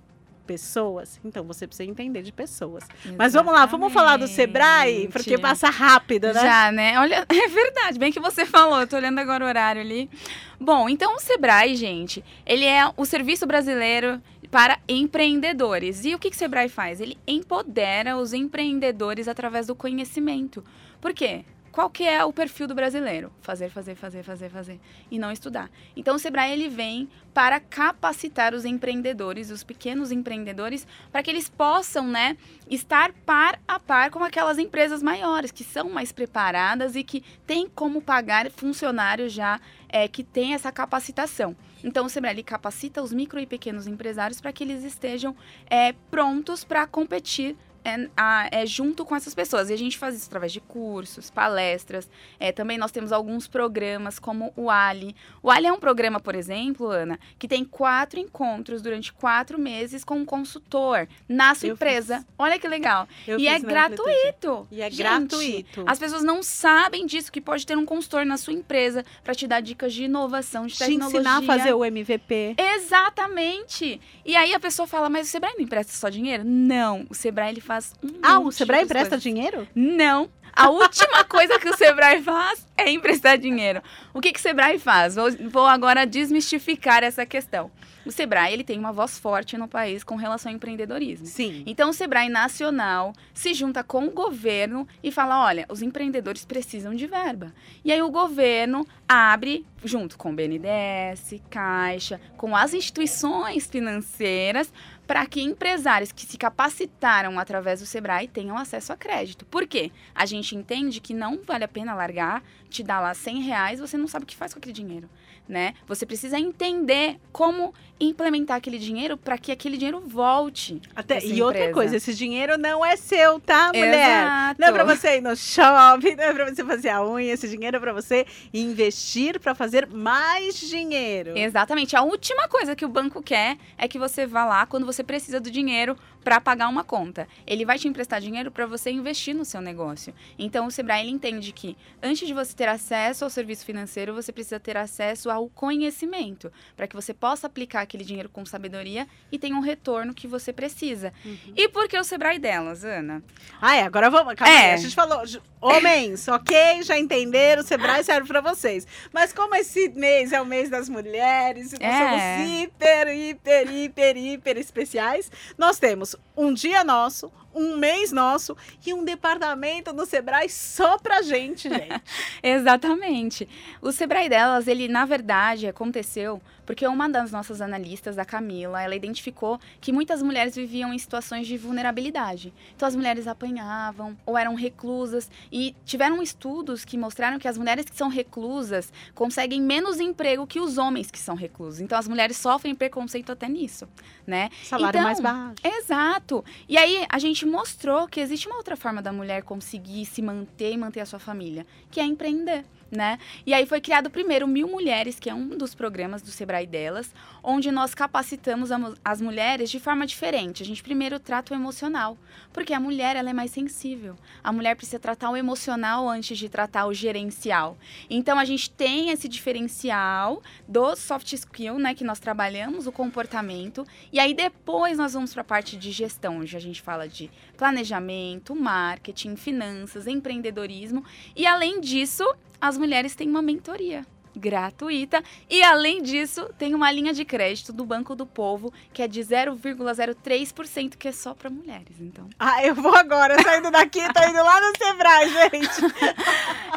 pessoas, então você precisa entender de pessoas. Mas vamos lá, vamos falar do Sebrae, porque Exatamente. passa rápido, né? Já, né? Olha, é verdade, bem que você falou, eu tô olhando agora o horário ali. Bom, então o Sebrae, gente, ele é o serviço brasileiro para empreendedores. E o que, que o Sebrae faz? Ele empodera os empreendedores através do conhecimento. Por quê? Qual que é o perfil do brasileiro? Fazer, fazer, fazer, fazer, fazer e não estudar. Então o Sebrae ele vem para capacitar os empreendedores, os pequenos empreendedores, para que eles possam, né, estar par a par com aquelas empresas maiores que são mais preparadas e que têm como pagar funcionários já é, que têm essa capacitação. Então o Sebrae ele capacita os micro e pequenos empresários para que eles estejam é, prontos para competir é, a- é, junto com essas pessoas. E a gente faz isso através de cursos, palestras. É, também nós temos alguns programas como o Ali. O Ali é um programa, por exemplo, Ana, que tem quatro encontros durante quatro meses com um consultor na sua Eu empresa. fiz. Olha que legal. Eu e é gratuito. E é Gente, gratuito. As pessoas não sabem disso, que pode ter um consultor na sua empresa para te dar dicas de inovação, de Te tecnologia. ensinar a fazer o MVP. Exatamente. E aí a pessoa fala, mas o Sebrae não empresta só dinheiro? Não, o Sebrae ele faz um Ah, o Sebrae empresta coisas. dinheiro? Não. A última coisa que o Sebrae faz é emprestar dinheiro. O que, que o Sebrae faz? Vou, vou agora desmistificar essa questão. O Sebrae ele tem uma voz forte no país com relação ao empreendedorismo. Sim. Então, o Sebrae Nacional se junta com o governo e fala: olha, os empreendedores precisam de verba. E aí, o governo abre, junto com o BNDES, Caixa, com as instituições financeiras, para que empresários que se capacitaram através do Sebrae tenham acesso a crédito. Por quê? A gente entende que não vale a pena largar, te dar lá 100 reais, você não sabe o que faz com aquele dinheiro. Né? Você precisa entender como implementar aquele dinheiro para que aquele dinheiro volte. Até, e outra empresa. coisa, esse dinheiro não é seu, tá, mulher? Exato. Não é pra você ir no shopping, não é pra você fazer a unha, esse dinheiro é pra você investir pra fazer mais dinheiro. Exatamente. A última coisa que o banco quer é que você vá lá quando você precisa do dinheiro para pagar uma conta. Ele vai te emprestar dinheiro para você investir no seu negócio. Então o Sebrae ele entende que antes de você ter acesso ao serviço financeiro, você precisa ter acesso ao conhecimento, para que você possa aplicar aquele dinheiro com sabedoria e tenha um retorno que você precisa. E por que o Sebrae delas, Ana? Ah, é, agora vamos. Calma É. a gente falou. Homens, ok, já entenderam, o Sebrae serve pra vocês. Mas como esse mês é o mês das mulheres, e nós É. somos hiper, hiper, hiper, hiper especiais, nós temos um dia nosso, um mês nosso e um departamento no Sebrae só pra gente, gente. Exatamente. O Sebrae delas, ele na verdade aconteceu porque uma das nossas analistas, a Camila, ela identificou que muitas mulheres viviam em situações de vulnerabilidade. Então as mulheres apanhavam ou eram reclusas e tiveram estudos que mostraram que as mulheres que são reclusas conseguem menos emprego que os homens que são reclusos. Então as mulheres sofrem preconceito até nisso, né? Salário Então, mais baixo. Exato. E aí a gente mostrou que existe uma outra forma da mulher conseguir se manter e manter a sua família, que é empreender. Né? E aí foi criado primeiro Mil Mulheres, que é um dos programas do Sebrae delas, onde nós capacitamos as mulheres de forma diferente. A gente primeiro trata o emocional, porque a mulher ela é mais sensível. A mulher precisa tratar o emocional antes de tratar o gerencial. Então a gente tem esse diferencial do soft skill, né, que nós trabalhamos o comportamento, e aí depois nós vamos para a parte de gestão, onde a gente fala de planejamento, marketing, finanças, empreendedorismo, e além disso, as mulheres têm uma mentoria gratuita e além disso tem uma linha de crédito do Banco do Povo que é de 0,03% que é só para mulheres então Ah, eu vou agora, saindo daqui, tô indo lá no Sebrae, gente.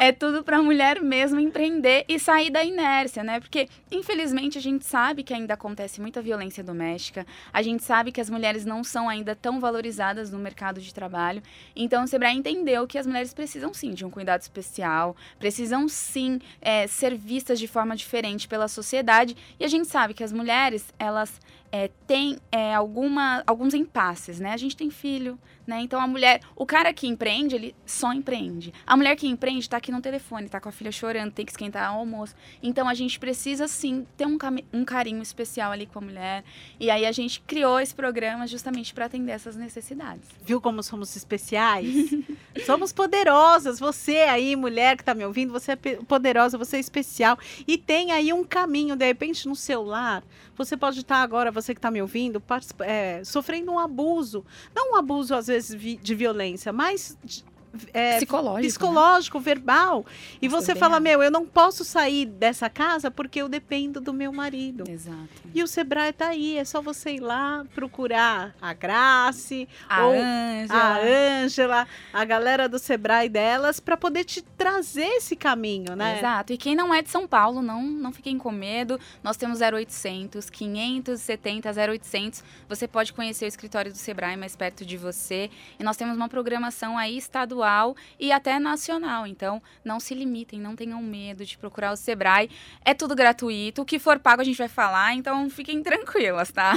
é tudo para mulher mesmo empreender e sair da inércia, né? Porque infelizmente a gente sabe que ainda acontece muita violência doméstica, a gente sabe que as mulheres não são ainda tão valorizadas no mercado de trabalho. Então o Sebrae entendeu que as mulheres precisam sim de um cuidado especial, precisam sim é, ser vistas de forma diferente pela sociedade. E a gente sabe que as mulheres elas é, têm é, alguma, alguns impasses, né? A gente tem filho, né? Então a mulher, o cara que empreende, ele só empreende. A mulher que empreende tá aqui no telefone, tá com a filha chorando, tem que esquentar o almoço. Então a gente precisa sim ter um, um carinho especial ali com a mulher. E aí a gente criou esse programa justamente para atender essas necessidades. Viu como somos especiais? somos poderosas. Você aí, mulher que tá me ouvindo, você é poderosa, você é especial. E tem aí um caminho, de repente, no celular. Você pode estar agora, você que tá me ouvindo, é, sofrendo um abuso. Não um abuso, às vezes, de violência, mas. É, Psicológico. né? psicológico, verbal. E Nossa, você fala, meu, eu não posso sair dessa casa porque eu dependo do meu marido. Exato. E o Sebrae tá aí, é só você ir lá procurar a Grace, A Ângela. a Ângela, a galera do Sebrae delas, para poder te trazer esse caminho, né? Exato. E quem não é de São Paulo, não, não fiquem com medo. Nós temos 0800 570 0800. Você pode conhecer o escritório do Sebrae mais perto de você. E nós temos uma programação aí estadual e até nacional. Então, não se limitem, não tenham medo de procurar o Sebrae. É tudo gratuito. O que for pago a gente vai falar, então fiquem tranquilas, tá?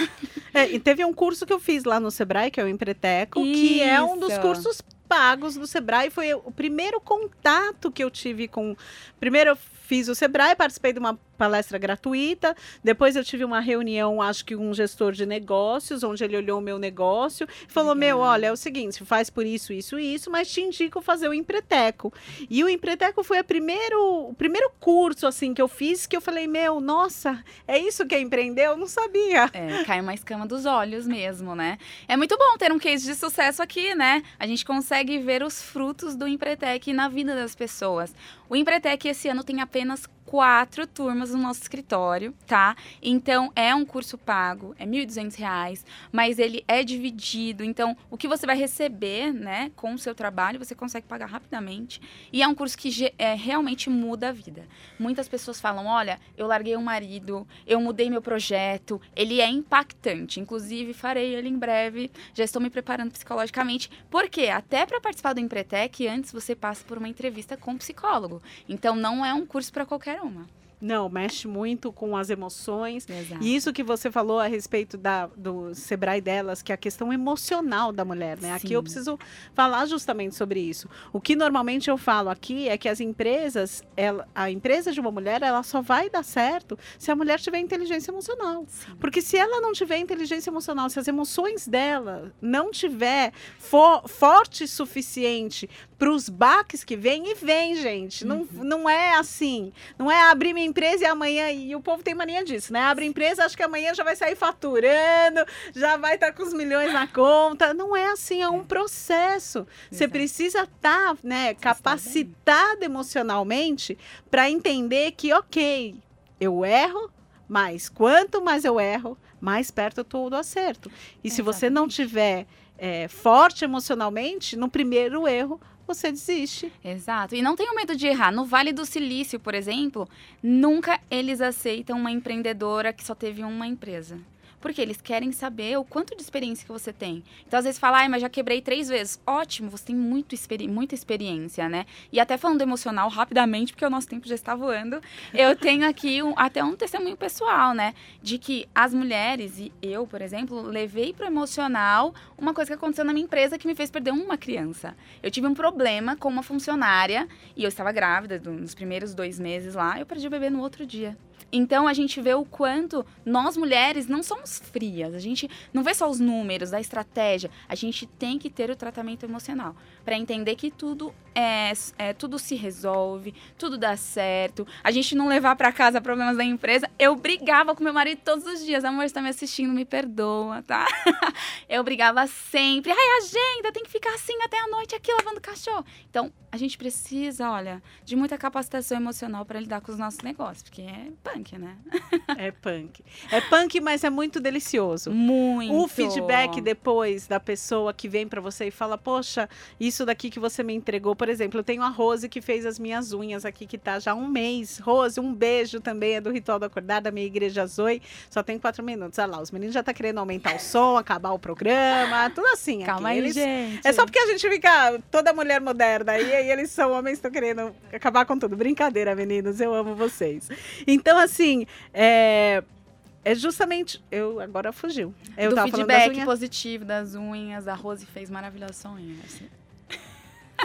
É, e teve um curso que eu fiz lá no Sebrae, que é o Empreteco, que é um dos Isso. cursos pagos do Sebrae. Foi o primeiro contato que eu tive com. Primeiro, eu fiz o Sebrae, participei de uma palestra gratuita. Depois eu tive uma reunião, acho que um gestor de negócios, onde ele olhou o meu negócio e falou: Legal. Meu, olha, é o seguinte, faz por isso, isso e isso, mas te indico fazer o Empreteco. E o Empreteco foi a primeiro, o primeiro curso assim que eu fiz que eu falei: Meu, nossa, é isso que é empreender? Eu não sabia. É, cai uma escama dos olhos mesmo, né? É muito bom ter um case de sucesso aqui, né? A gente consegue ver os frutos do Empretec na vida das pessoas. O Empretec esse ano tem apenas quatro turmas no nosso escritório, tá? Então, é um curso pago, é R$ 1.200, mas ele é dividido. Então, o que você vai receber, né, com o seu trabalho, você consegue pagar rapidamente. E é um curso que é, realmente muda a vida. Muitas pessoas falam, olha, eu larguei um marido, eu mudei meu projeto. Ele é impactante. Inclusive, farei ele em breve. Já estou me preparando psicologicamente. Por quê? Até para participar do Empretec, antes você passa por uma entrevista com um psicólogo. Então, não é um curso para qualquer uma. Não, mexe muito com as emoções. Exato. E isso que você falou a respeito da, do Sebrae delas, que é a questão emocional da mulher, né? Sim. Aqui eu preciso falar justamente sobre isso. O que normalmente eu falo aqui é que as empresas, ela, a empresa de uma mulher, ela só vai dar certo se a mulher tiver inteligência emocional. Sim. Porque se ela não tiver inteligência emocional, se as emoções dela não tiver for, forte o suficiente para os baques que vem, e vem, gente. Uhum. Não, não é assim. Não é abrir minha empresa e amanhã. E o povo tem mania disso, né? Abre empresa, acho que amanhã já vai sair faturando, já vai estar tá com os milhões na conta. Não é assim, é um é. processo. Você precisa estar tá, né, capacitado emocionalmente para entender que, ok, eu erro, mas quanto mais eu erro, mais perto eu estou do acerto. E se você não tiver é, forte emocionalmente, no primeiro erro, você desiste. Exato. E não tenha medo de errar. No Vale do Silício, por exemplo, nunca eles aceitam uma empreendedora que só teve uma empresa. Porque eles querem saber o quanto de experiência que você tem. Então, às vezes, fala, ai, mas já quebrei três vezes. Ótimo, você tem muito experi muita experiência, né? E até falando emocional, rapidamente, porque o nosso tempo já está voando, eu tenho aqui um, até um testemunho pessoal, né? De que as mulheres, e eu, por exemplo, levei para emocional uma coisa que aconteceu na minha empresa que me fez perder uma criança. Eu tive um problema com uma funcionária e eu estava grávida nos primeiros dois meses lá, eu perdi o bebê no outro dia. Então a gente vê o quanto nós mulheres não somos frias. A gente não vê só os números, a estratégia. A gente tem que ter o tratamento emocional para entender que tudo é, é, tudo se resolve, tudo dá certo. A gente não levar para casa problemas da empresa. Eu brigava com meu marido todos os dias. Amor, está me assistindo, me perdoa, tá? eu brigava sempre. Ai, agenda, tem que ficar assim até a noite aqui lavando cachorro. Então, a gente precisa, olha, de muita capacitação emocional para lidar com os nossos negócios, porque é né? é punk. É punk, mas é muito delicioso. Muito. O feedback depois da pessoa que vem para você e fala: "Poxa, isso daqui que você me entregou, por exemplo, eu tenho a Rose que fez as minhas unhas aqui que tá já há um mês. Rose, um beijo também é do Ritual do Acordar da minha igreja Zoe. Só tem quatro minutos. Olha lá, os meninos já tá querendo aumentar o som, acabar o programa, tudo assim. Calma aqui. aí, Eles... gente. É só porque a gente fica toda mulher moderna aí aí eles são homens estão querendo acabar com tudo. Brincadeira, meninos, eu amo vocês. Então, assim, é, é justamente. Eu agora fugiu. Eu Do tava feedback das positivo das unhas, a Rose fez maravilhosas unhas.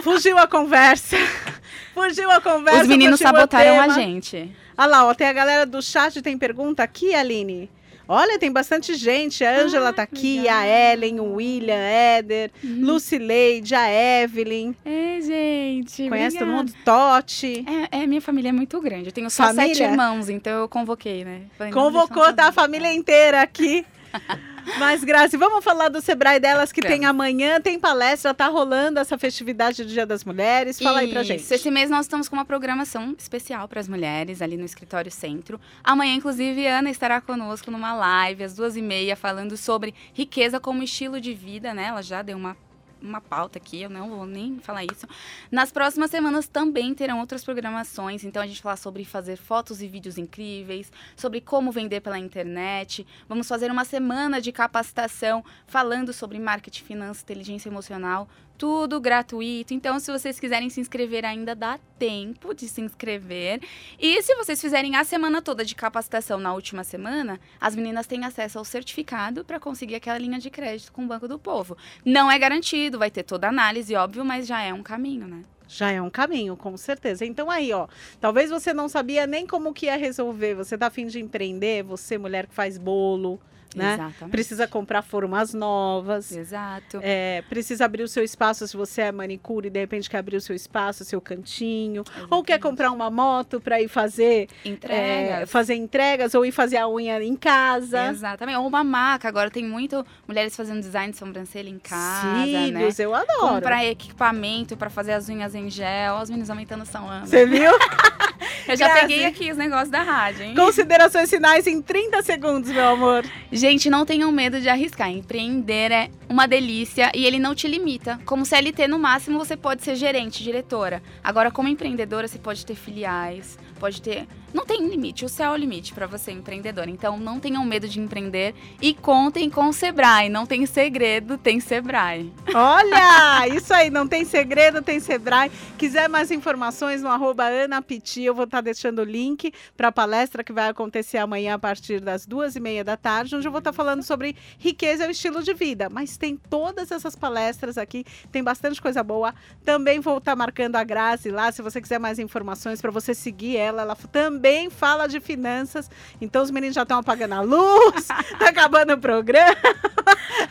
Fugiu a conversa. Fugiu a conversa. Os meninos sabotaram a gente. Olha lá, ó, tem a galera do chat, tem pergunta aqui, Aline. Olha, tem bastante gente. A Ângela ah, tá aqui, legal. a Ellen, o William, Éder, uhum. Lucileide, a Evelyn. É, gente. Conhece obrigada. todo mundo? Totti. É, é, minha família é muito grande. Eu tenho só família? sete irmãos, então eu convoquei, né? Falei, Convocou, tá a família inteira aqui. Mas, Grazi, vamos falar do Sebrae delas que tem amanhã, tem palestra, tá rolando essa festividade do Dia das Mulheres. Fala aí pra gente. Esse mês nós estamos com uma programação especial para as mulheres ali no Escritório Centro. Amanhã, inclusive, Ana estará conosco numa live às duas e meia falando sobre riqueza como estilo de vida, né? Ela já deu uma uma pauta aqui, eu não vou nem falar isso. Nas próximas semanas também terão outras programações, então a gente falar sobre fazer fotos e vídeos incríveis, sobre como vender pela internet. Vamos fazer uma semana de capacitação falando sobre marketing, finanças, inteligência emocional, tudo gratuito. Então, se vocês quiserem se inscrever, ainda dá tempo de se inscrever. E se vocês fizerem a semana toda de capacitação na última semana, as meninas têm acesso ao certificado para conseguir aquela linha de crédito com o Banco do Povo. Não é garantido, vai ter toda a análise, óbvio, mas já é um caminho, né? já é um caminho, com certeza. Então aí, ó, talvez você não sabia nem como que ia resolver. Você tá afim de empreender, você mulher que faz bolo, né? Exatamente. Precisa comprar formas novas. Exato. É, precisa abrir o seu espaço se você é manicure e de repente quer abrir o seu espaço, seu cantinho. Ou quer Exatamente. comprar uma moto para ir fazer, é, Entregas. fazer entregas ou ir fazer a unha em casa. Exatamente. Ou uma maca. Agora tem muito mulheres fazendo design de sobrancelha em casa, né? Cílios, eu adoro. Comprar equipamento pra fazer as unhas em gel. Ó, Os meninos aumentando são anos. Você viu? Eu já Grazi. peguei aqui os negócios da rádio, hein? Considerações finais em 30 segundos, meu amor. Gente, não tenham medo de arriscar. Empreender é uma delícia e ele não te limita. Como CLT, no máximo, você pode ser gerente, diretora. Agora, como empreendedora, você pode ter filiais, pode ter. Não tem limite, o céu é o limite para você, empreendedora. Então, não tenham medo de empreender e contem com o Sebrae. Não tem segredo, tem Sebrae. Olha, isso aí, não tem segredo, tem Sebrae. Quiser mais informações no arroba Piti, eu vou estar deixando o link para a palestra que vai acontecer amanhã a partir das duas e meia da tarde, onde eu vou estar falando sobre riqueza e o estilo de vida. Mas tem todas essas palestras aqui, tem bastante coisa boa. Também vou estar marcando a Grazi lá, se você quiser mais informações para você seguir ela. Ela também fala de finanças. Então os meninos já estão apagando a luz, tá acabando o programa.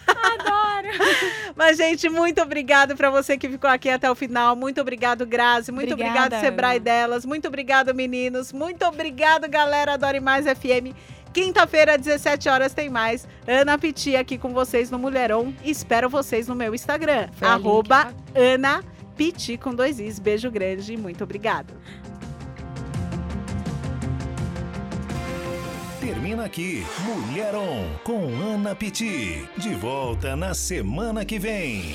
Adoro! Mas, gente, muito obrigado para você que ficou aqui até o final. Muito obrigado, Grazi. Muito Obrigada, obrigado, Sebrae delas. Muito obrigado, meninos. Muito obrigado, galera. Adore Mais FM. Quinta-feira, 17 horas, tem mais. Ana Piti aqui com vocês no Mulherão. Espero vocês no meu Instagram. Foi Ana Piti com dois Is. Beijo grande e muito obrigado. Termina aqui Mulher On com Ana Piti. De volta na semana que vem.